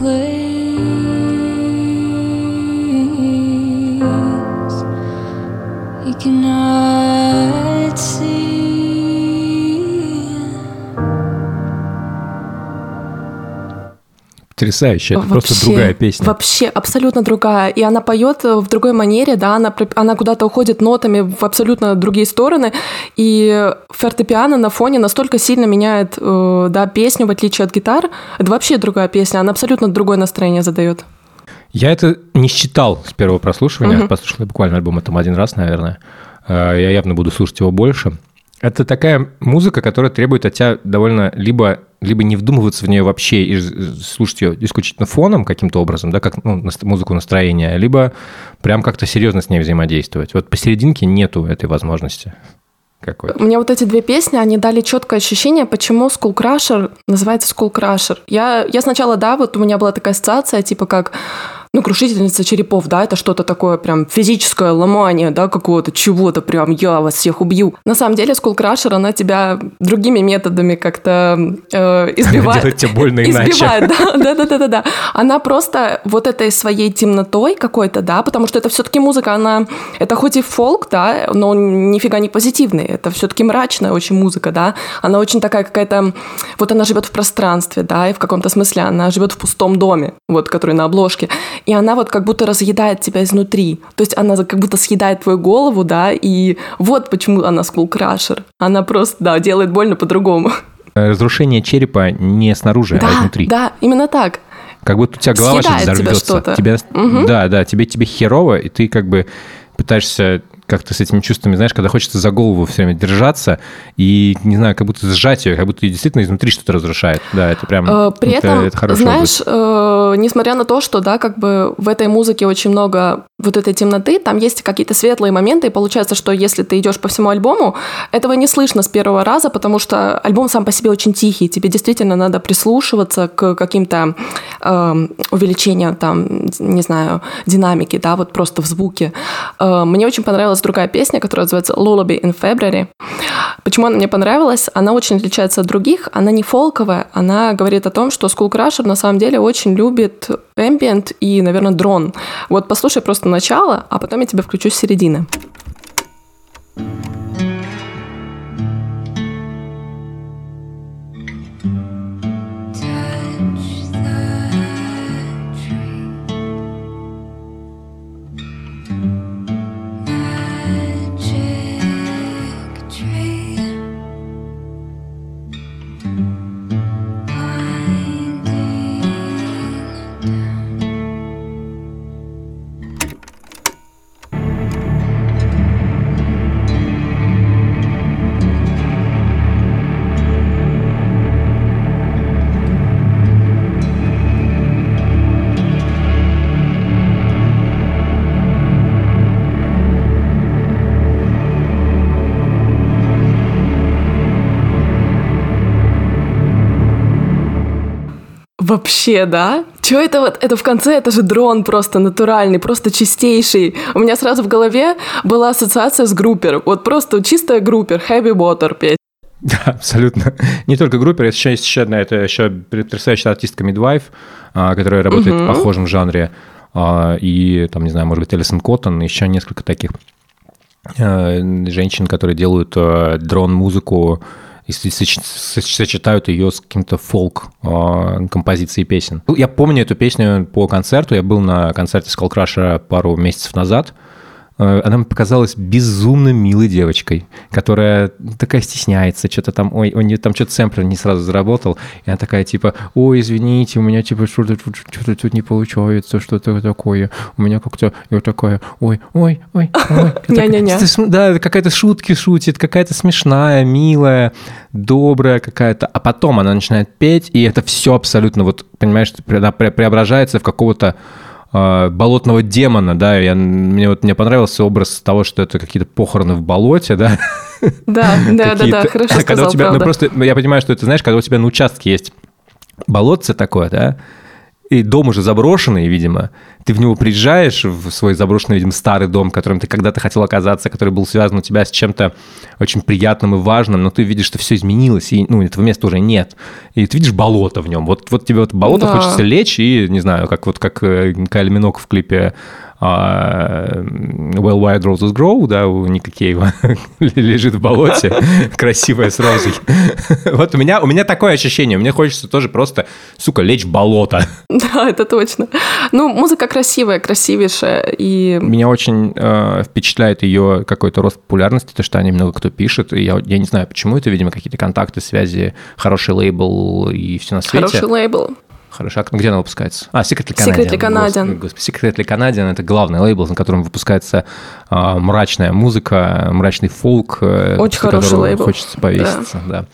place. You cannot Потрясающе, это вообще, просто другая песня. Вообще, абсолютно другая. И она поет в другой манере, да, она, она куда-то уходит нотами в абсолютно другие стороны. И фортепиано на фоне настолько сильно меняет, э, да, песню, в отличие от гитар. Это вообще другая песня, она абсолютно другое настроение задает. Я это не считал с первого прослушивания, угу. послушал я буквально альбом там один раз, наверное. Э, я явно буду слушать его больше. Это такая музыка, которая требует от тебя довольно либо, либо не вдумываться в нее вообще и слушать ее исключительно фоном каким-то образом, да, как ну, музыку настроения, либо прям как-то серьезно с ней взаимодействовать. Вот посерединке нету этой возможности. Какой? Мне вот эти две песни, они дали четкое ощущение, почему Skull Crusher называется Skull Crusher. Я, я сначала, да, вот у меня была такая ассоциация, типа как ну, крушительница черепов, да, это что-то такое прям физическое ломание, да, какого-то чего-то прям, я вас всех убью. На самом деле, Skullcrusher, она тебя другими методами как-то э, избивает. Делает тебе больно иначе. Избивает, да, да, да, да, да. Она просто вот этой своей темнотой какой-то, да, потому что это все-таки музыка, она, это хоть и фолк, да, но нифига не позитивный, это все-таки мрачная очень музыка, да, она очень такая какая-то, вот она живет в пространстве, да, и в каком-то смысле она живет в пустом доме, вот, который на обложке и она вот как будто разъедает тебя изнутри. То есть она как будто съедает твою голову, да, и вот почему она скулкрашер. Она просто, да, делает больно по-другому. Разрушение черепа не снаружи, а да, а изнутри. Да, именно так. Как будто у тебя голова сейчас взорвется. Тебя, угу. Да, да, тебе, тебе херово, и ты как бы пытаешься как-то с этими чувствами, знаешь, когда хочется за голову все время держаться и, не знаю, как будто сжать ее, как будто действительно изнутри что-то разрушает. Да, это прям... Э, при это, этом, это знаешь, э, несмотря на то, что, да, как бы в этой музыке очень много вот этой темноты, там есть какие-то светлые моменты, и получается, что если ты идешь по всему альбому, этого не слышно с первого раза, потому что альбом сам по себе очень тихий, тебе действительно надо прислушиваться к каким-то э, увеличениям, там, не знаю, динамики, да, вот просто в звуке. Э, мне очень понравилась другая песня, которая называется Lullaby in February. Почему она мне понравилась? Она очень отличается от других, она не фолковая, она говорит о том, что Skull Crusher на самом деле очень любит ambient и, наверное, дрон. Вот послушай просто начало, а потом я тебя включу с середины. Вообще, да? Чё это вот? Это в конце, это же дрон просто натуральный, просто чистейший. У меня сразу в голове была ассоциация с группер. Вот просто чистая группер, Heavy Water петь. Да, абсолютно. Не только группер, еще есть еще одна, это еще потрясающая артистка Midwife, а, которая работает в похожем жанре. А, И там, не знаю, может быть, Элисон Коттон, еще несколько таких э, женщин, которые делают дрон-музыку и соч- соч- сочетают ее с каким-то фолк э, композицией песен. Я помню эту песню по концерту. Я был на концерте Skull Crusher пару месяцев назад. Э, Она мне показалась безумно милой девочкой, которая такая стесняется, что-то там, ой, у нее там что-то сэмплер не сразу заработал, и она такая типа, ой, извините, у меня типа что-то тут, что-то тут не получается, что-то такое, у меня как-то, вот такая, ой, ой, ой, ой. См- Да, какая-то шутки шутит, какая-то смешная, милая, добрая какая-то, а потом она начинает петь, и это все абсолютно, вот, понимаешь, преображается в какого-то болотного демона, да, я, мне вот мне понравился образ того, что это какие-то похороны в болоте, да. Да, да, да, да, хорошо когда сказал, у тебя, ну просто я понимаю, что это, знаешь, когда у тебя на участке есть болотце такое, да, и дом уже заброшенный, видимо, ты в него приезжаешь, в свой заброшенный, видимо, старый дом, в котором ты когда-то хотел оказаться, который был связан у тебя с чем-то очень приятным и важным, но ты видишь, что все изменилось, и, ну, этого места уже нет. И ты видишь болото в нем. Вот, вот тебе вот болото Да. хочется лечь и, не знаю, как вот как э, Кайли Минок в клипе Well Wild Roses Grow, да, у Ника Кейва лежит в болоте, красивая с розой. Вот у меня, у меня такое ощущение, мне хочется тоже просто, сука, лечь в болото. Да, это точно. Ну, музыка красивая, красивейшая, и Меня очень э, впечатляет ее какой-то рост популярности, то, что о ней много кто пишет, и я, я не знаю, почему это, видимо, какие-то контакты, связи, хороший лейбл и все на свете. хороший лейбл. Хорошо. А где она выпускается? А, Secretly Canadian. Secretly Canadian. Господи. Secretly Canadian — это главный лейбл, на котором выпускается а, мрачная музыка, мрачный фолк. э, Очень хороший лейбл. Хочется повеситься, да.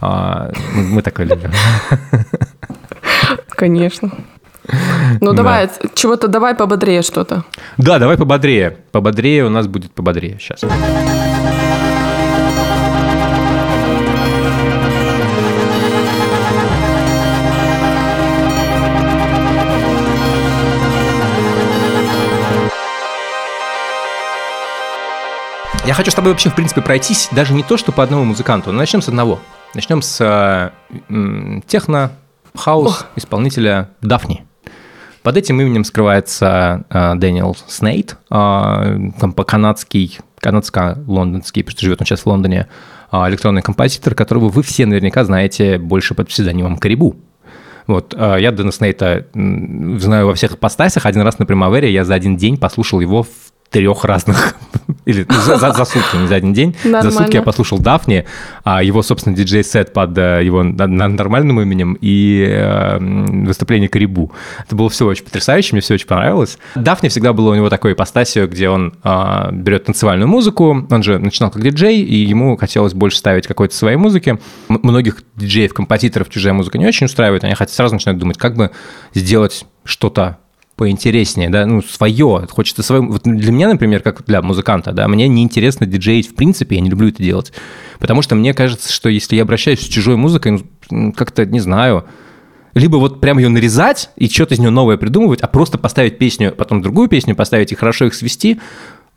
А, мы, такое любим. Конечно. Ну, Да. давай, чего-то давай пободрее что-то. Да, давай пободрее. Пободрее у нас будет пободрее сейчас. Я хочу с тобой вообще, в принципе, пройтись даже не то, что по одному музыканту, но начнем с одного. Начнем с э, техно, хаус исполнителя Daphni. Под этим именем скрывается э, Дэниел Снейт, э, канадский, канадско-лондонский, потому что живет он сейчас в Лондоне, э, электронный композитор, которого вы все наверняка знаете больше под псевдонимом Карибу. Вот, э, я Дэна Снейта знаю во всех ипостасях. Один раз на Primavera я за один день послушал его в трех разных, или за, за- за сутки, не за один день. За Нормально. сутки я послушал Дафни, а его, собственно, диджей-сет под э, его нормальным именем и э, м, выступление Карибу. Это было все очень потрясающе, мне все очень понравилось. Дафни всегда было у него такой ипостасью, где он а, берет танцевальную музыку, он же начинал как диджей, и ему хотелось больше ставить какой-то своей музыки. Многих диджеев, композиторов чужая музыка не очень устраивает, они хотят сразу начинают думать, как бы сделать что-то поинтереснее, да, ну, свое, хочется свое. Вот для меня, например, как для музыканта, да, мне неинтересно диджеить в принципе, я не люблю это делать, потому что мне кажется, что если я обращаюсь с чужой музыкой, ну, как-то, не знаю, либо вот прям ее нарезать и что-то из нее новое придумывать, а просто поставить песню, потом другую песню поставить и хорошо их свести,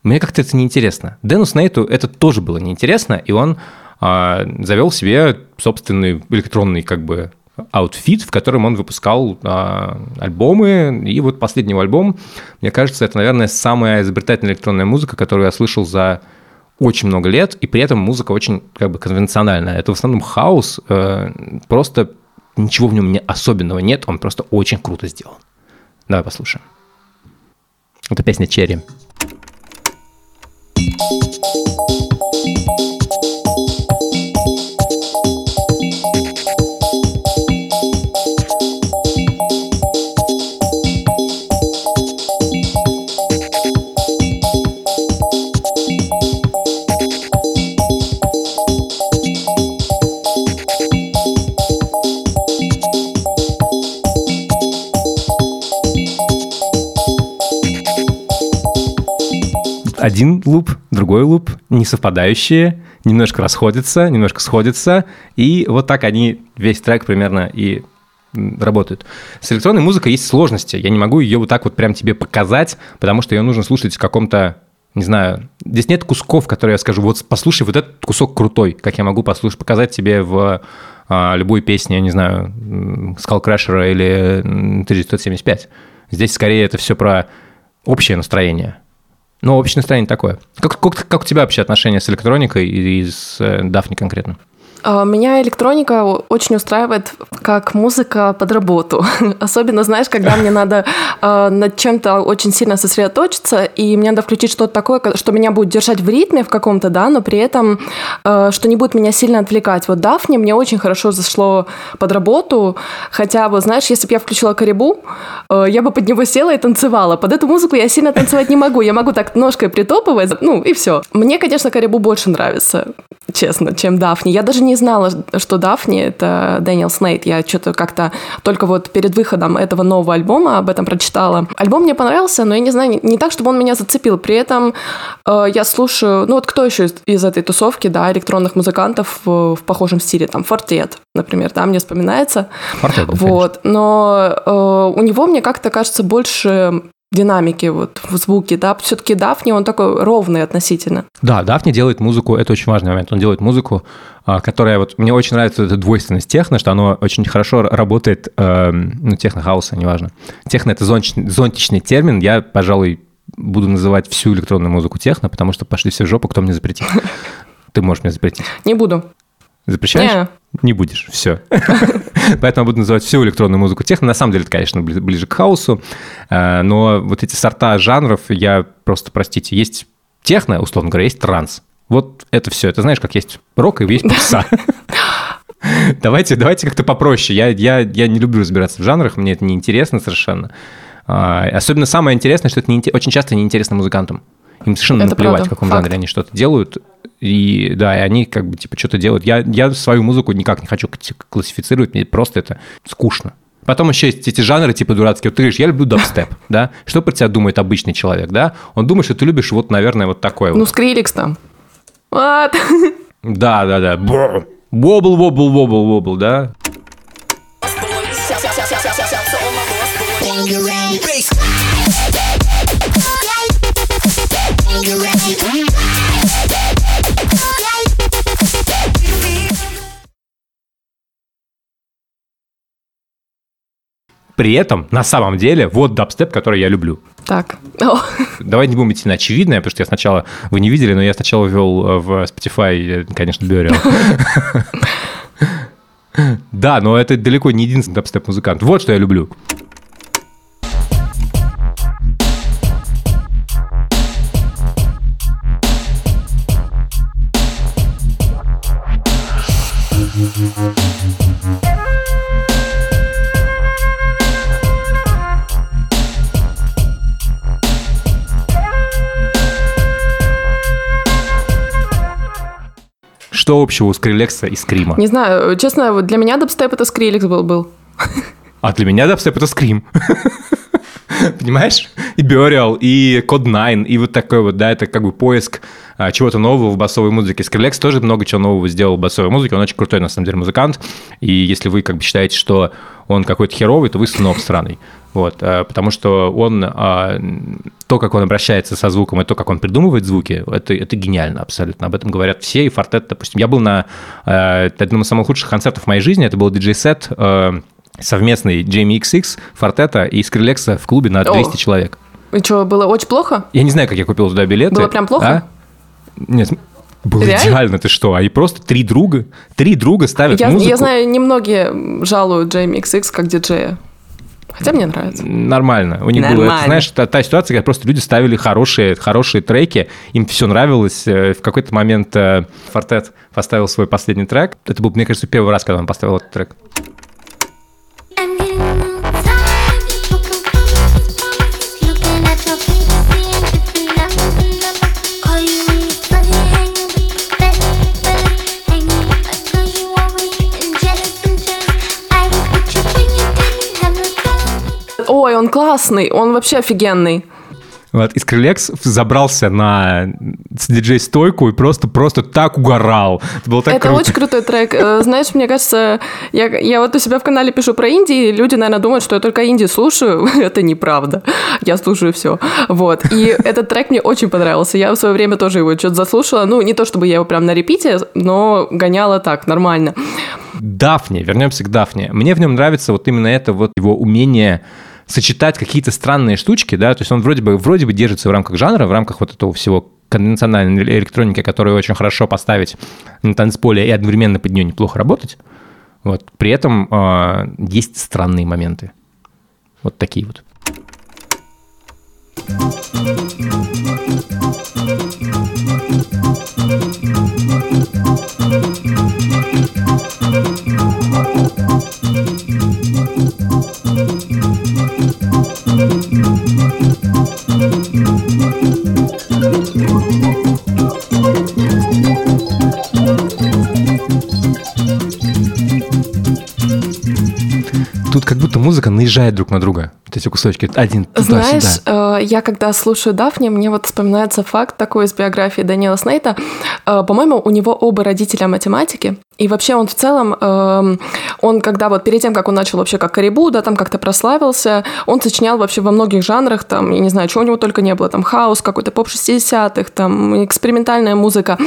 мне как-то это неинтересно. Дэну Снейту это тоже было неинтересно, и он а, завел себе собственный электронный как бы outfit, в котором он выпускал а, альбомы. И вот последний альбом, мне кажется, это, наверное, самая изобретательная электронная музыка, которую я слышал за очень много лет, и при этом музыка очень как бы конвенциональная. Это в основном хаус, э, просто ничего в нем не особенного нет, он просто очень круто сделан. Давай послушаем. Это песня «Cherry». Один луп, другой луп, не совпадающие, немножко расходятся, немножко сходятся, и вот так они весь трек примерно и работают. С электронной музыкой есть сложности. Я не могу ее вот так вот прям тебе показать, потому что ее нужно слушать в каком-то не знаю, здесь нет кусков, которые я скажу, вот послушай, вот этот кусок крутой, как я могу послушать, показать тебе в а, любой песне, я не знаю, м, Skullcrusher или м, 1975. Здесь скорее это все про общее настроение. Ну, общее настроение такое. Как, как, как у тебя вообще отношения с электроникой и с э, Дафни конкретно? А, Меня электроника очень устраивает как музыка под работу. Особенно, знаешь, когда мне надо э, над чем-то очень сильно сосредоточиться, и мне надо включить что-то такое, ко- что меня будет держать в ритме в каком-то, да, но при этом, э, что не будет меня сильно отвлекать. Вот Дафни мне очень хорошо зашло под работу, хотя бы, знаешь, если бы я включила Карибу, э, я бы под него села и танцевала. Под эту музыку я сильно танцевать не могу, я могу так ножкой притопывать, ну и все. Мне, конечно, Карибу больше нравится, честно, чем Дафни. Я даже не знала, что Дафни — это Дэниел Снейт. Я что-то как-то только вот перед выходом этого нового альбома об этом прочитала. Альбом мне понравился, но я не знаю, не, так, чтобы он меня зацепил. При этом э, я слушаю... Ну вот кто еще из, из этой тусовки, да, электронных музыкантов в, в похожем стиле? Там Фортет, например, да, мне вспоминается. Фортет, Вот, но э, у него, мне как-то кажется, больше динамики вот в звуке, да, все-таки Дафни, он такой ровный относительно. Да, Дафни делает музыку, это очень важный момент. Он делает музыку, а, которая вот мне очень нравится эта двойственность техно, что оно очень хорошо работает, эм, ну техно-хауса, неважно. Техно это зонтичный, зонтичный термин. Я, пожалуй, буду называть всю электронную музыку техно, потому что пошли все в жопу, кто мне запретит. Ты можешь мне запретить. Не буду. Запрещаешь? Не. Не будешь, все. Поэтому я буду называть всю электронную музыку техно. На самом деле, это, конечно, бли- ближе к хаосу. Э, Но вот эти сорта жанров, я просто, простите, есть техно, условно говоря, есть транс. Вот это все. Это знаешь, как есть рок и есть попса. Давайте, давайте как-то попроще. Я, я, я не люблю разбираться в жанрах, мне это неинтересно совершенно. А, Особенно самое интересное, что это неинте- очень часто неинтересно музыкантам. Им совершенно Это наплевать, правда, в каком факт. жанре они что-то делают. И да, и они как бы типа что-то делают. Я, я свою музыку никак не хочу классифицировать, мне просто это скучно. Потом еще есть эти жанры типа дурацкие. Вот ты говоришь, я люблю дабстеп, да? Что про тебя думает обычный человек, да? Он думает, что ты любишь вот, наверное, вот такое Ну, вот. Скриликс там. Вот. Да, да, да. Бр. Вобл, вобл, вобл, вобл, да? При этом, на самом деле, вот дабстеп, который я люблю. Так. О, Давай не будем идти на очевидное, потому что я сначала, вы не видели, но я сначала ввел э, в Spotify, э, конечно, Burial. Да, но это далеко не единственный дабстеп-музыкант. Вот что я люблю. Что общего у Скрилекса и Скрима? Не знаю, честно, вот для меня дабстеп это Скриликс был. был. А для меня дабстеп это скрим. Понимаешь? И Burial, и Code 9, и вот такой вот, да, это как бы поиск а, чего-то нового в басовой музыке. Skrillex тоже много чего нового сделал в басовой музыке, он очень крутой, на самом деле, музыкант, и если вы как бы считаете, что он какой-то херовый, то вы сноб сраный. Вот, а, потому что он, а, то, как он обращается со звуком, и то, как он придумывает звуки, это, это гениально абсолютно. Об этом говорят все, и Фортет, допустим. Я был на одном из самых лучших концертов в моей жизни, это был диджей-сет, совместный Jamie XX, Фортета и Скрилекса в клубе на 200 О. человек. И что, было очень плохо? Я не знаю, как я купил туда билеты. Было прям плохо? А? Нет, было Реально? идеально, ты что? Они просто три друга, три друга ставят Я, музыку. я знаю, немногие жалуют Джейми XX как диджея. Хотя мне нравится. Нормально. У них было, это, Нормально. знаешь, та, та ситуация, когда просто люди ставили хорошие, хорошие треки, им все нравилось. Э, В какой-то момент э, Фортет поставил свой последний трек. Это был, мне кажется, первый раз, когда он поставил этот трек. Ой, он классный, он вообще офигенный. Вот, и Скрилекс забрался на диджей-стойку и просто, просто так угорал. Это было так это круто. очень крутой трек. Э, Знаешь, мне кажется, я, я вот у себя в канале пишу про Индии, люди, наверное, думают, что я только Индии слушаю. Это неправда. Я слушаю все. Вот. И этот трек мне очень понравился. Я в свое время тоже его что-то заслушала. Ну, не то чтобы я его прям на репите, но гоняла так, нормально. Дафни, вернемся к Дафни. Мне в нем нравится вот именно это вот его умение сочетать какие-то странные штучки, да, то есть он вроде бы, вроде бы держится в рамках жанра, в рамках вот этого всего конвенциональной электроники, которую очень хорошо поставить на танцполе и одновременно под нее неплохо работать. Вот. При этом э, есть странные моменты. Вот такие вот. Тут как будто музыка наезжает друг на друга. Вот эти кусочки. Один туда-сюда. Знаешь, э, я когда слушаю Дафни, мне вот вспоминается факт такой из биографии Даниэла Снейта. Э, По-моему, у него оба родителя математики. И вообще он в целом, эм, он когда вот перед тем, как он начал вообще как Карибу, да, там как-то прославился, он сочинял вообще во многих жанрах, там, я не знаю, чего у него только не было, там, хаос какой-то, поп 60-х, там, экспериментальная музыка.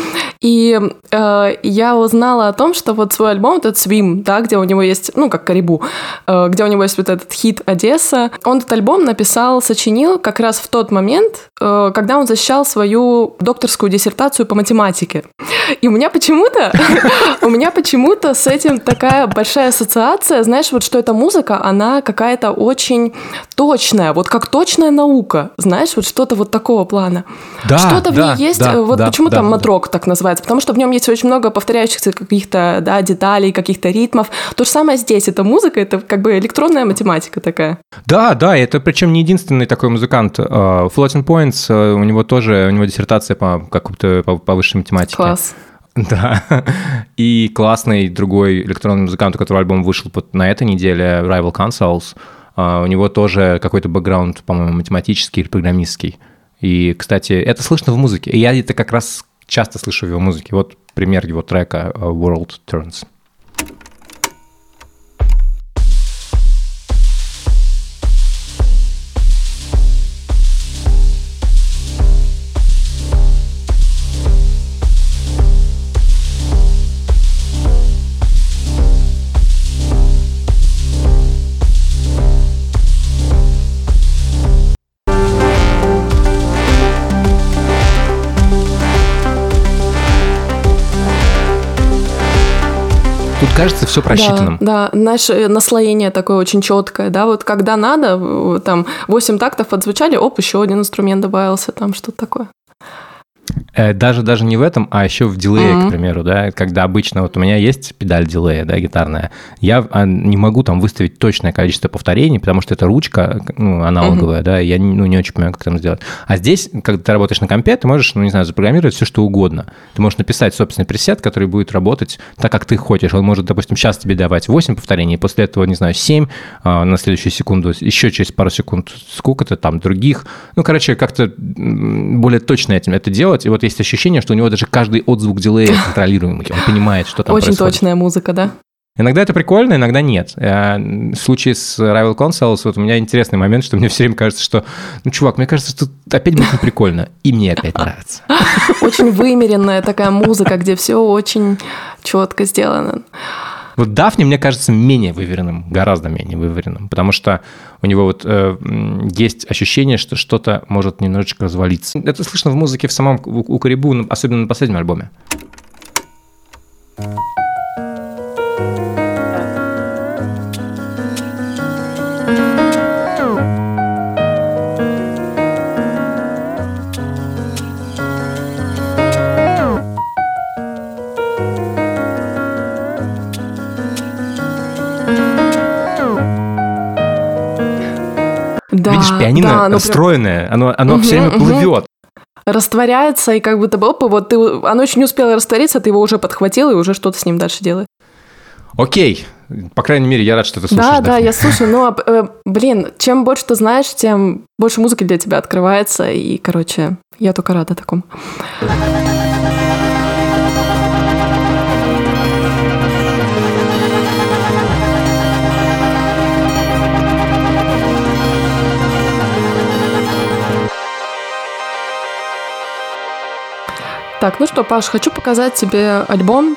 И э, я узнала о том, что вот свой альбом, этот Swim, да, где у него есть, ну, как Карибу, э, где у него есть вот этот хит «Одесса», он этот альбом написал, сочинил как раз в тот момент, э, когда он защищал свою докторскую диссертацию по математике. И у меня почему-то, у меня почему-то с этим такая большая ассоциация, знаешь, вот что эта музыка, она какая-то очень точная, вот как точная наука, знаешь, вот что-то вот такого плана. Да, что-то в да, ней есть, да, э, вот да, почему да, там да. матрок так называется, потому что в нем есть очень много повторяющихся каких-то, да, деталей, каких-то ритмов. То же самое здесь, это музыка, это как бы электронная математика такая. Да, да, это причем не единственный такой музыкант. Э, Floating Points, э, у него тоже, у него диссертация по какой-то по, по высшей математике. Класс. Да. И классный другой электронный музыкант, у которого альбом вышел на этой неделе, Rival Consoles, а, у него тоже какой-то бэкграунд, по-моему, математический или программистский. И, кстати, это слышно в музыке. И я это как раз часто слышу в его музыке. Вот пример его трека э, World Turns. Кажется все просчитанным. Да, да, наше наслоение такое очень четкое, да, вот когда надо, э, там 8 тактов отзвучали, оп, еще один инструмент добавился, там что-то такое. Э, Даже, даже не в этом, а еще в дилее, Мгм. к примеру, да, когда обычно вот у меня есть педаль дилея, да, гитарная, я а, не могу там выставить точное количество повторений, потому что это ручка, ну, аналоговая, да, и я ну, не очень понимаю, как там сделать. А здесь, когда ты работаешь на компе, ты можешь, ну, не знаю, запрограммировать все, что угодно. Ты можешь написать собственный пресет, который будет работать так, как ты хочешь. Он может, допустим, сейчас тебе давать 8 повторений, после этого, не знаю, 7 а, на следующую секунду, еще через пару секунд сколько-то там других. Ну, короче, как-то более точно этим это делать. И вот есть ощущение, что у него даже каждый отзвук дилея контролируемый. Он понимает, что там очень происходит. точная музыка, да. Иногда это прикольно, иногда нет. Э, В случае с Rival Consoles вот у меня интересный момент, что мне все время кажется, что, ну, чувак, мне кажется, что тут опять будет неприкольно. И мне опять нравится. Очень вымеренная такая музыка, где все очень четко сделано. Вот Дафни, мне кажется, менее выверенным, гораздо менее выверенным, потому что у него вот э, есть ощущение, что что-то может немножечко развалиться. Это слышно в музыке в самом у, у Карибу, ну, особенно на последнем альбоме. Да, Видишь, пианино да, прям расстроенное, оно, оно все время мгм. плывет. растворяется, и как будто бы, опа, вот ты, оно еще не успело раствориться, ты его уже подхватил и уже что-то с ним дальше делаешь. Окей, По крайней мере, я рад, что ты слушаешь. Да, да, Дафна. я слушаю, но, э, блин, чем больше ты знаешь, тем больше музыки для тебя открывается, и, короче, я только рада такому. Так, ну что, Паш, хочу показать тебе альбом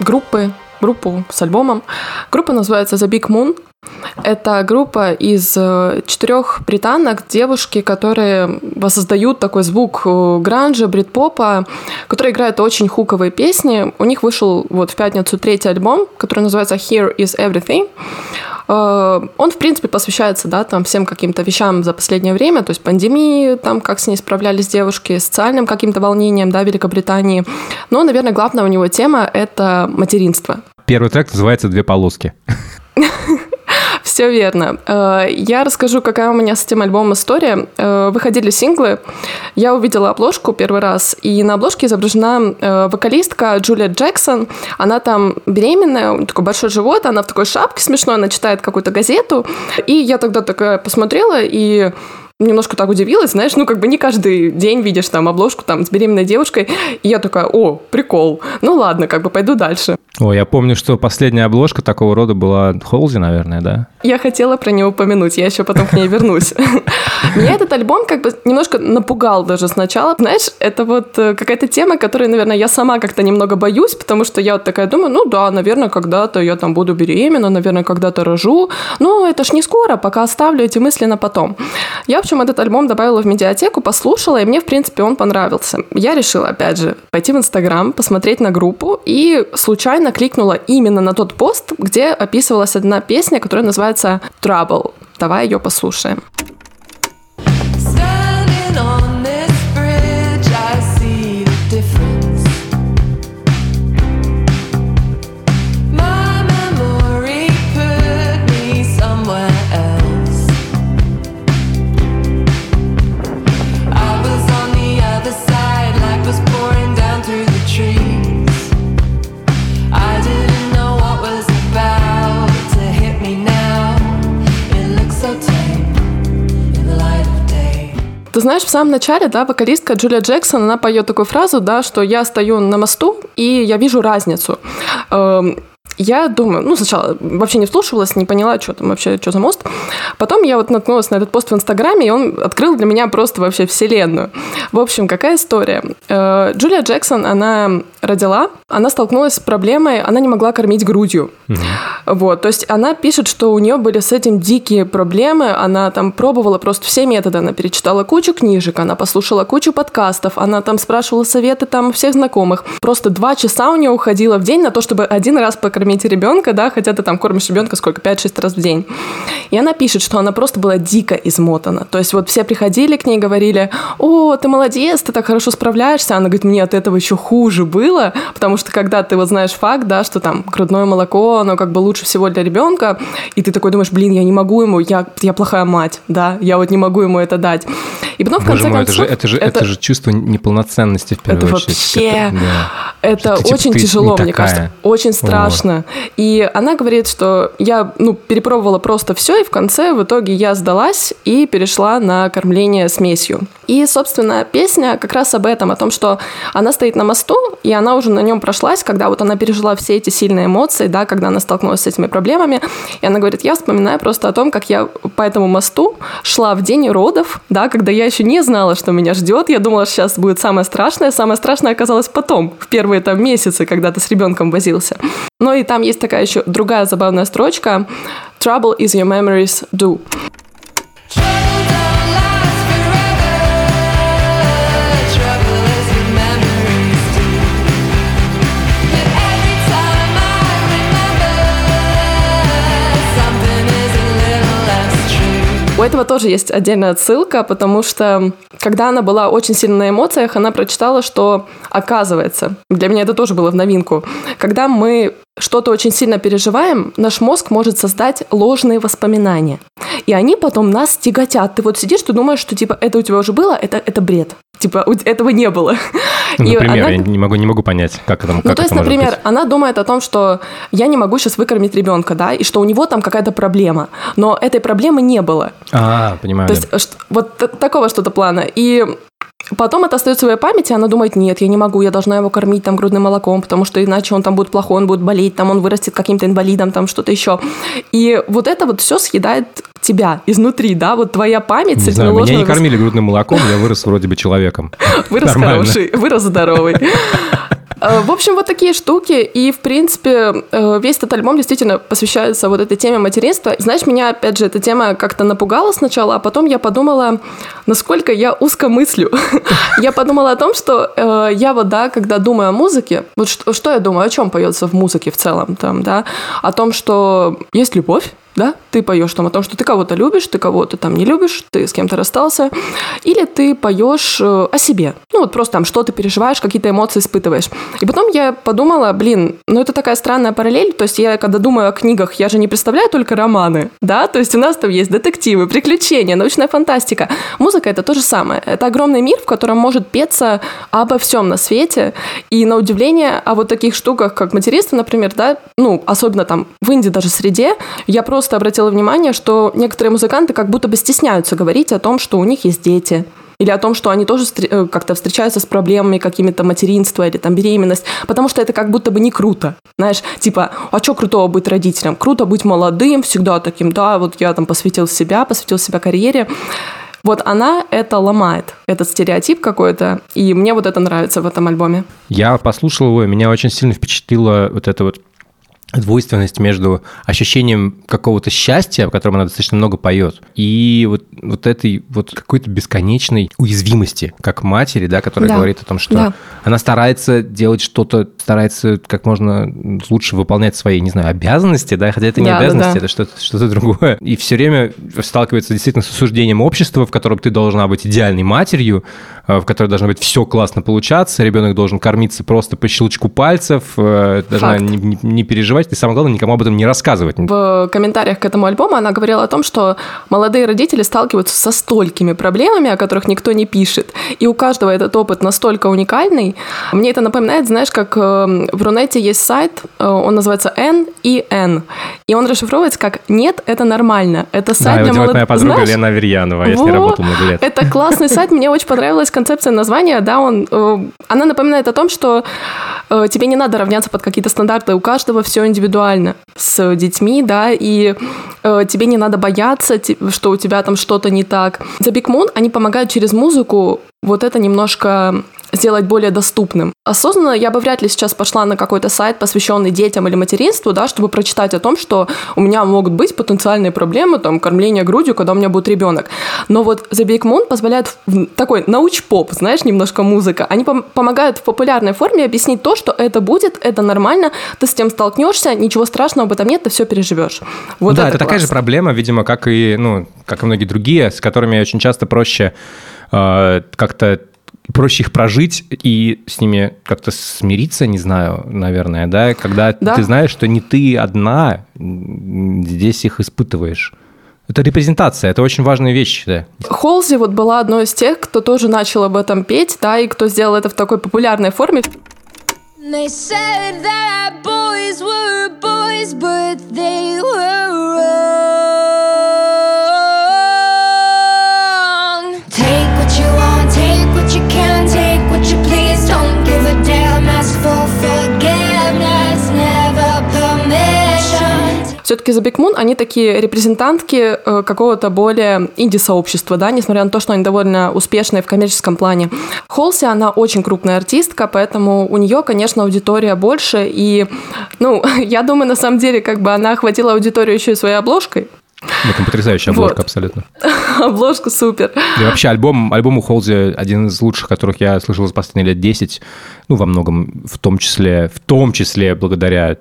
группы, группу с альбомом. Группа называется The Big Moon. Это группа из э, четырех британок, девушки, которые воссоздают такой звук э, гранжа, брит-попа, которые играют очень хуковые песни. У них вышел вот в пятницу третий альбом, который называется Here is Everything. Э, Он, в принципе, посвящается, да, там всем каким-то вещам за последнее время, то есть пандемии, там, как с ней справлялись девушки, социальным каким-то волнением, да, Великобритании. Но, наверное, главная у него тема – это материнство. Первый трек называется «Две полоски». Все верно. Э, Я расскажу, какая у меня с этим альбомом история. Э, Выходили синглы, я увидела обложку первый раз, и на обложке изображена э, вокалистка Джулия Джексон. Она там беременная, у нее такой большой живот, она в такой шапке смешной, она читает какую-то газету. И я тогда такая посмотрела и немножко так удивилась, знаешь, ну как бы не каждый день видишь там обложку там с беременной девушкой, и я такая, о, прикол, ну ладно, как бы пойду дальше. О, я помню, что последняя обложка такого рода была Холзи, наверное, да? Я хотела про него упомянуть, я еще потом к ней вернусь. Меня этот альбом как бы немножко напугал даже сначала. Знаешь, это вот э, какая-то тема, которой, наверное, я сама как-то немного боюсь, потому что я вот такая думаю, ну да, наверное, когда-то я там буду беременна, наверное, когда-то рожу. Но это ж не скоро, пока оставлю эти мысли на потом. Я, в общем, этот альбом добавила в медиатеку, послушала, и мне, в принципе, он понравился. Я решила, опять же, пойти в Инстаграм, посмотреть на группу, и случайно кликнула именно на тот пост, где описывалась одна песня, которая называется Trouble. Давай ее послушаем. Знаешь, в самом начале, да, вокалистка Джулия Джексон, она поет такую фразу, да, что я стою на мосту, и я вижу разницу. Я думаю, ну, сначала вообще не вслушивалась, не поняла, что там вообще, что за мост. Потом я вот наткнулась на этот пост в Инстаграме, и он открыл для меня просто вообще вселенную. В общем, какая история? Э, Джулия Джексон, она родила, она столкнулась с проблемой, она не могла кормить грудью. Вот, то есть она пишет, что у нее были с этим дикие проблемы, она там пробовала просто все методы, она перечитала кучу книжек, она послушала кучу подкастов, она там спрашивала советы там всех знакомых. Просто два часа у нее уходило в день на то, чтобы один раз покормить ребенка, да, хотя ты там кормишь ребенка сколько, 5-6 раз в день. И она пишет, что она просто была дико измотана. То есть вот все приходили к ней, говорили, о, ты молодец, ты так хорошо справляешься. Она говорит, мне от этого еще хуже было, потому что когда ты вот знаешь факт, да, что там грудное молоко, оно как бы лучше всего для ребенка, и ты такой думаешь, блин, я не могу ему, я, я плохая мать, да, я вот не могу ему это дать. И потом в Боже конце мой, это же, концов... это, же, это... же чувство неполноценности в первую Это очередь. вообще- Это- да. Это типа, очень ты тяжело, не мне такая. кажется. Очень страшно. И она говорит, что я ну, перепробовала просто все, и в конце в итоге я сдалась и перешла на кормление смесью. И, собственно, песня как раз об этом, о том, что она стоит на мосту, и она уже на нем прошлась, когда вот она пережила все эти сильные эмоции, да, когда она столкнулась с этими проблемами. И она говорит, я вспоминаю просто о том, как я по этому мосту шла в день родов, да, когда я еще не знала, что меня ждет. Я думала, что сейчас будет самое страшное. Самое страшное оказалось потом, в первые там месяцы, когда ты с ребенком возился. Но и там есть такая еще другая забавная строчка. Trouble is your memories do. Trouble этого тоже есть отдельная ссылка, потому что когда она была очень сильно на эмоциях, она прочитала, что оказывается, для меня это тоже было в новинку, когда мы что-то очень сильно переживаем, наш мозг может создать ложные воспоминания. И они потом нас тяготят. Ты вот сидишь, ты думаешь, что типа это у тебя уже было, это, это бред. Типа этого не было. Ну, Например, она- я не могу, не могу понять, как это, ну, как то есть, например, быть. она думает о том, что я не могу сейчас выкормить ребенка, да, и что у него там какая-то проблема. Но этой проблемы не было. А, понимаю. То есть вот такого что-то плана. И потом это остается в своей памяти, она думает, нет, я не могу, я должна его кормить там грудным молоком, потому что иначе он там будет плохой, он будет болеть, там он вырастет каким-то инвалидом, там что-то еще. И вот это вот все съедает тебя изнутри, да, вот твоя память с Не этими знаю, меня не кормили грудным молоком, я вырос вроде бы человеком. Вырос хороший, вырос здоровый. Э, В общем, вот такие штуки. И, в принципе, э, весь этот альбом действительно посвящается вот этой теме материнства. Знаешь, меня, опять же, эта тема как-то напугала сначала, а потом я подумала, насколько я узко мыслю. Я подумала о том, что э, я вот, да, когда думаю о музыке, вот что, я думаю, о чем поется в музыке в целом, там, да, о том, что есть любовь, да, ты поешь там о том, что ты кого-то любишь, ты кого-то там не любишь, ты с кем-то расстался, или ты поешь э, о себе, ну вот просто там что ты переживаешь, какие-то эмоции испытываешь. И потом я подумала, блин, ну это такая странная параллель, то есть я когда думаю о книгах, я же не представляю только романы, да, то есть у нас там есть детективы, приключения, научная фантастика. Музыка это то же самое, это огромный мир, в котором может петься обо всем на свете, и на удивление о вот таких штуках, как материнство, например, да, ну, особенно там в инди даже среде, я просто обратила внимание, что некоторые музыканты как будто бы стесняются говорить о том, что у них есть дети, или о том, что они тоже э, как-то встречаются с проблемами какими-то материнства или там беременность, потому что это как будто бы не круто. Знаешь, типа, а что крутого быть родителем? Круто быть молодым, всегда таким, да, вот я там посвятил себя, посвятил себя карьере. Вот она это ломает, этот стереотип какой-то, и мне вот это нравится в этом альбоме. Я послушал его, и меня очень сильно впечатлила вот эта вот двойственность между ощущением какого-то счастья, о котором она достаточно много поет, и вот, вот этой вот какой-то бесконечной уязвимости, как матери, да, которая Да. говорит о том, что Да. она старается делать что-то, старается как можно лучше выполнять свои, не знаю, обязанности, да, хотя это не Да, да, обязанности, да. это что-то что другое. И все время сталкивается действительно с осуждением общества, в котором ты должна быть идеальной матерью, в которой должно быть все классно получаться, ребенок должен кормиться просто по щелчку пальцев, э, должна не, не- не переживать, и самое главное, никому об этом не рассказывать. В комментариях к этому альбому она говорила о том, что молодые родители сталкиваются со столькими проблемами, о которых никто не пишет. И у каждого этот опыт настолько уникальный. Мне это напоминает, знаешь, как э, в Рунете есть сайт, э, он называется N и N. И он расшифровывается как «нет, это нормально». Это Да, сайт его для молодых... моя подруга Знаешь? Лена Аверьянова, я с ней работал много лет. Это классный сайт, мне очень понравилась концепция названия, да, он, э, она напоминает о том, что э, тебе не надо равняться под какие-то стандарты, у каждого все индивидуально с детьми, да, и э, тебе не надо бояться, что у тебя там что-то не так. The Big Moon, они помогают через музыку вот это немножко сделать более доступным. Осознанно я бы вряд ли сейчас пошла на какой-то сайт, посвященный детям или материнству, да, чтобы прочитать о том, что у меня могут быть потенциальные проблемы, там, кормление грудью, когда у меня будет ребенок. Но вот The Big Moon позволяет такой науч-поп, знаешь, немножко музыка. Они пом- помогают в популярной форме объяснить то, что это будет, это нормально, ты с тем столкнешься, ничего страшного в этом нет, ты все переживешь. Вот да, это, такая же проблема, видимо, как и, ну, как и многие другие, с которыми очень часто проще э, как-то проще их прожить и с ними как-то смириться, не знаю, наверное, да, когда Да. ты знаешь, что не ты одна здесь их испытываешь. Это репрезентация, это очень важная вещь, да. Холзи вот была одной из тех, кто тоже начал об этом петь, да, и кто сделал это в такой популярной форме. They said that boys were boys, but they were wrong. Все-таки The Big Moon, они такие репрезентантки э, какого-то более инди-сообщества, да, несмотря на то, что они довольно успешные в коммерческом плане. Холси, она очень крупная артистка, поэтому у нее, конечно, аудитория больше, и, ну, я думаю, на самом деле, как бы она охватила аудиторию еще и своей обложкой. В этом потрясающая обложка Вот. абсолютно. Обложка супер. И вообще альбом, альбом у Холзи один из лучших, которых я слышал за последние лет 10, ну, во многом, в том числе, в том числе благодаря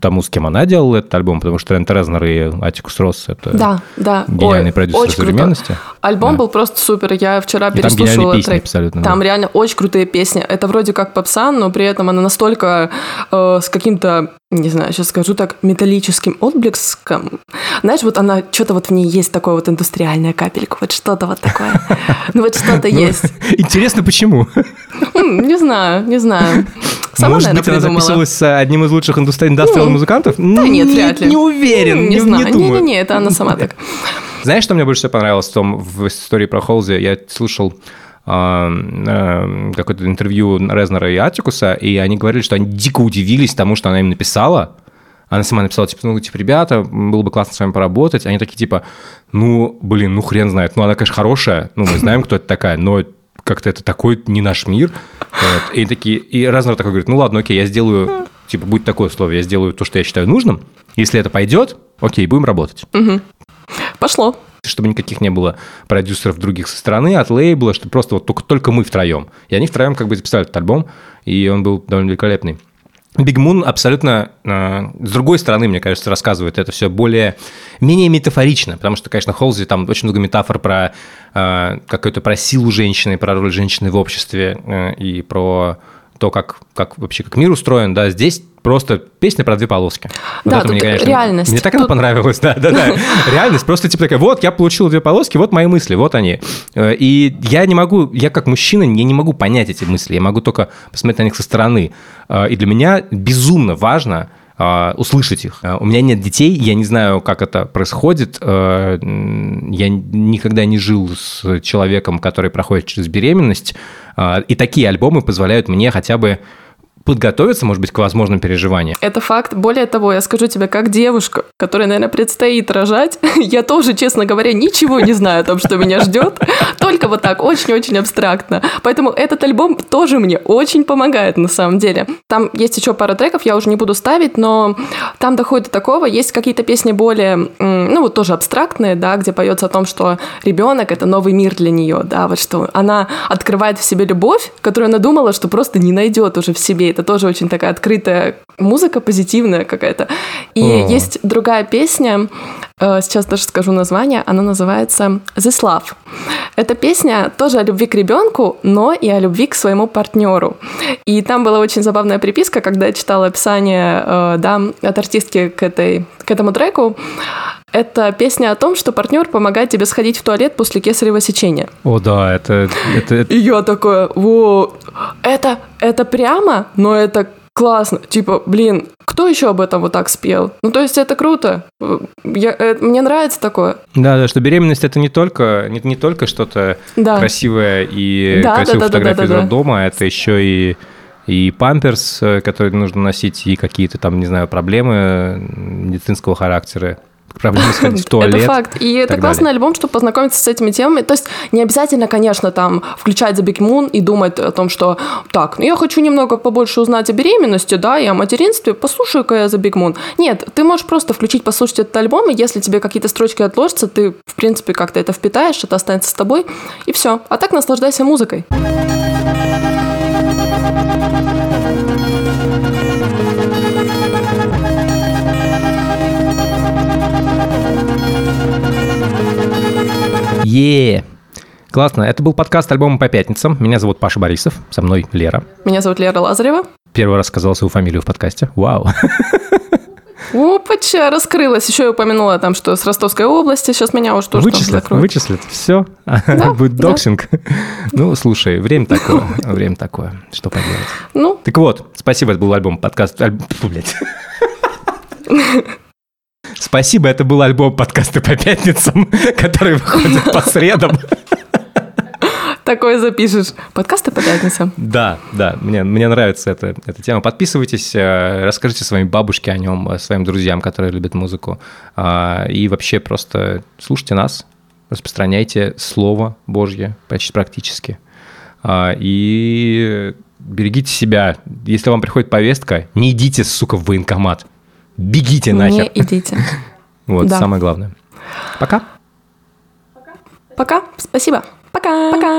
тому, с кем она делала этот альбом, потому что Трент Резнер и Атикус Росс — это Да, да. гениальный Ой, продюсер очень круто. современности. Альбом Да. был просто супер. Я вчера И там переслушивала песни трек. абсолютно, Там да. реально очень крутые песни. Это вроде как попса, но при этом она настолько э, с каким-то, не знаю, сейчас скажу так, металлическим отблеском. Знаешь, вот она, что-то вот в ней есть такое вот индустриальная капелька, вот что-то вот такое. Ну вот что-то есть. Интересно, почему? Не знаю, не знаю. Сама, Может наверное, быть, она придумала. записывалась с одним из лучших индустриал Ну, музыкантов? Да нет, Не- вряд ли. Не уверен, не, Не знаю. не думаю. Не-не-не, это она сама так. Знаешь, что мне больше всего понравилось в том в истории про Холзи? Я слушал а, а, какое-то интервью Резнера и Атикуса, и они говорили, что они дико удивились тому, что она им написала. Она сама написала, типа, ну, типа, ребята, было бы классно с вами поработать. Они такие, типа, ну, блин, ну, хрен знает. Ну, она, конечно, хорошая, ну, мы знаем, кто это такая, но как-то это такой не наш мир. Вот. И такие, и Резнер такой говорит, ну, ладно, окей, я сделаю, типа, будет такое условие, я сделаю то, что я считаю нужным. Если это пойдет, окей, будем работать Пошло. чтобы никаких не было продюсеров других со стороны, от лейбла, что просто вот только, только мы втроем. И они втроем как бы записали этот альбом, и он был довольно великолепный. Биг Мун абсолютно, э, с другой стороны, мне кажется, рассказывает это все более, менее метафорично, потому что, конечно, Холзи там очень много метафор про э, какую-то про силу женщины, про роль женщины в обществе э, и про то, как, как вообще как мир устроен, да, здесь просто песня про две полоски. Да, тут реальность. Мне так она Тут- понравилась, да, да, да. Реальность просто типа такая, вот, я получил две полоски, вот мои мысли, вот они. Э, И я не могу, я как мужчина, я не могу понять эти мысли, я могу только посмотреть на них со стороны. Э, И для меня безумно важно э, услышать их. У меня нет детей, я не знаю, как это происходит. Я никогда не жил с человеком, который проходит через беременность. И такие альбомы позволяют мне хотя бы подготовиться, может быть, к возможным переживаниям. Это факт. Более того, я скажу тебе, как девушка, которая, наверное, предстоит рожать, я тоже, честно говоря, ничего не знаю о том, что меня ждет. Только вот так, очень-очень абстрактно. Поэтому этот альбом тоже мне очень помогает, на самом деле. Там есть еще пара треков, я уже не буду ставить, но там доходит до такого. Есть какие-то песни более, ну вот тоже абстрактные, да, где поется о том, что ребенок это новый мир для нее, да, вот что она открывает в себе любовь, которую она думала, что просто не найдет уже в себе. Это тоже очень такая открытая музыка, позитивная какая-то. И О. есть другая песня, сейчас даже скажу название, она называется This Love. Эта песня тоже о любви к ребенку, но и о любви к своему партнеру. И там была очень забавная приписка, когда я читала описание э, да, от артистки к, этой, к этому треку. Это песня о том, что партнер помогает тебе сходить в туалет после кесарево сечения. О, да, это, это, это- И я такая, во, это, это прямо, но это классно. Типа, блин, кто еще об этом вот так спел? Ну, то есть это круто. Я, э, мне нравится такое. Да, да, что беременность это не только, не, не только что-то Да. красивое и Да, красивая да, да, фотография да, из да, да. роддома, это еще и, и памперс, э, который нужно носить, и какие-то там, не знаю, проблемы медицинского характера, проблемы сходить в туалет. Это факт. И это классный далее. альбом, чтобы познакомиться с этими темами. То есть не обязательно, конечно, там включать The Big Moon и думать о том, что так, ну я хочу немного побольше узнать о беременности, да, и о материнстве, послушаю-ка я The Big Moon. Нет, ты можешь просто включить, послушать этот альбом, и если тебе какие-то строчки отложатся, ты, в принципе, как-то это впитаешь, это останется с тобой, и все. А так наслаждайся музыкой. Е Классно. Это был подкаст альбома по пятницам. Меня зовут Паша Борисов, со мной Лера. Меня зовут Лера Лазарева. Первый раз сказал свою фамилию в подкасте. Вау. Опача, раскрылась. Еще я упомянула там, что с Ростовской области. Сейчас меня уже тоже там Вычислят, закроют. вычислят. Все. Да, Будет да. доксинг. Ну, слушай, время такое. Время такое. Что поделать. Ну, Так вот, спасибо, это был альбом, подкаст... альб- Фу, блядь. Спасибо, это был альбом подкасты по пятницам, который выходит по средам. такое запишешь. Подкасты по пятницам. Да, да, мне, мне нравится эта, эта тема. Подписывайтесь, э, расскажите своей бабушке о нем, э, своим друзьям, которые любят музыку. А, И вообще просто слушайте нас, распространяйте Слово Божье почти практически. А, И берегите себя. Если вам приходит повестка, не идите, сука, в военкомат. Бегите Не нахер. идите. Вот Да. самое главное. Пока. Пока. Спасибо. Пока. Пока.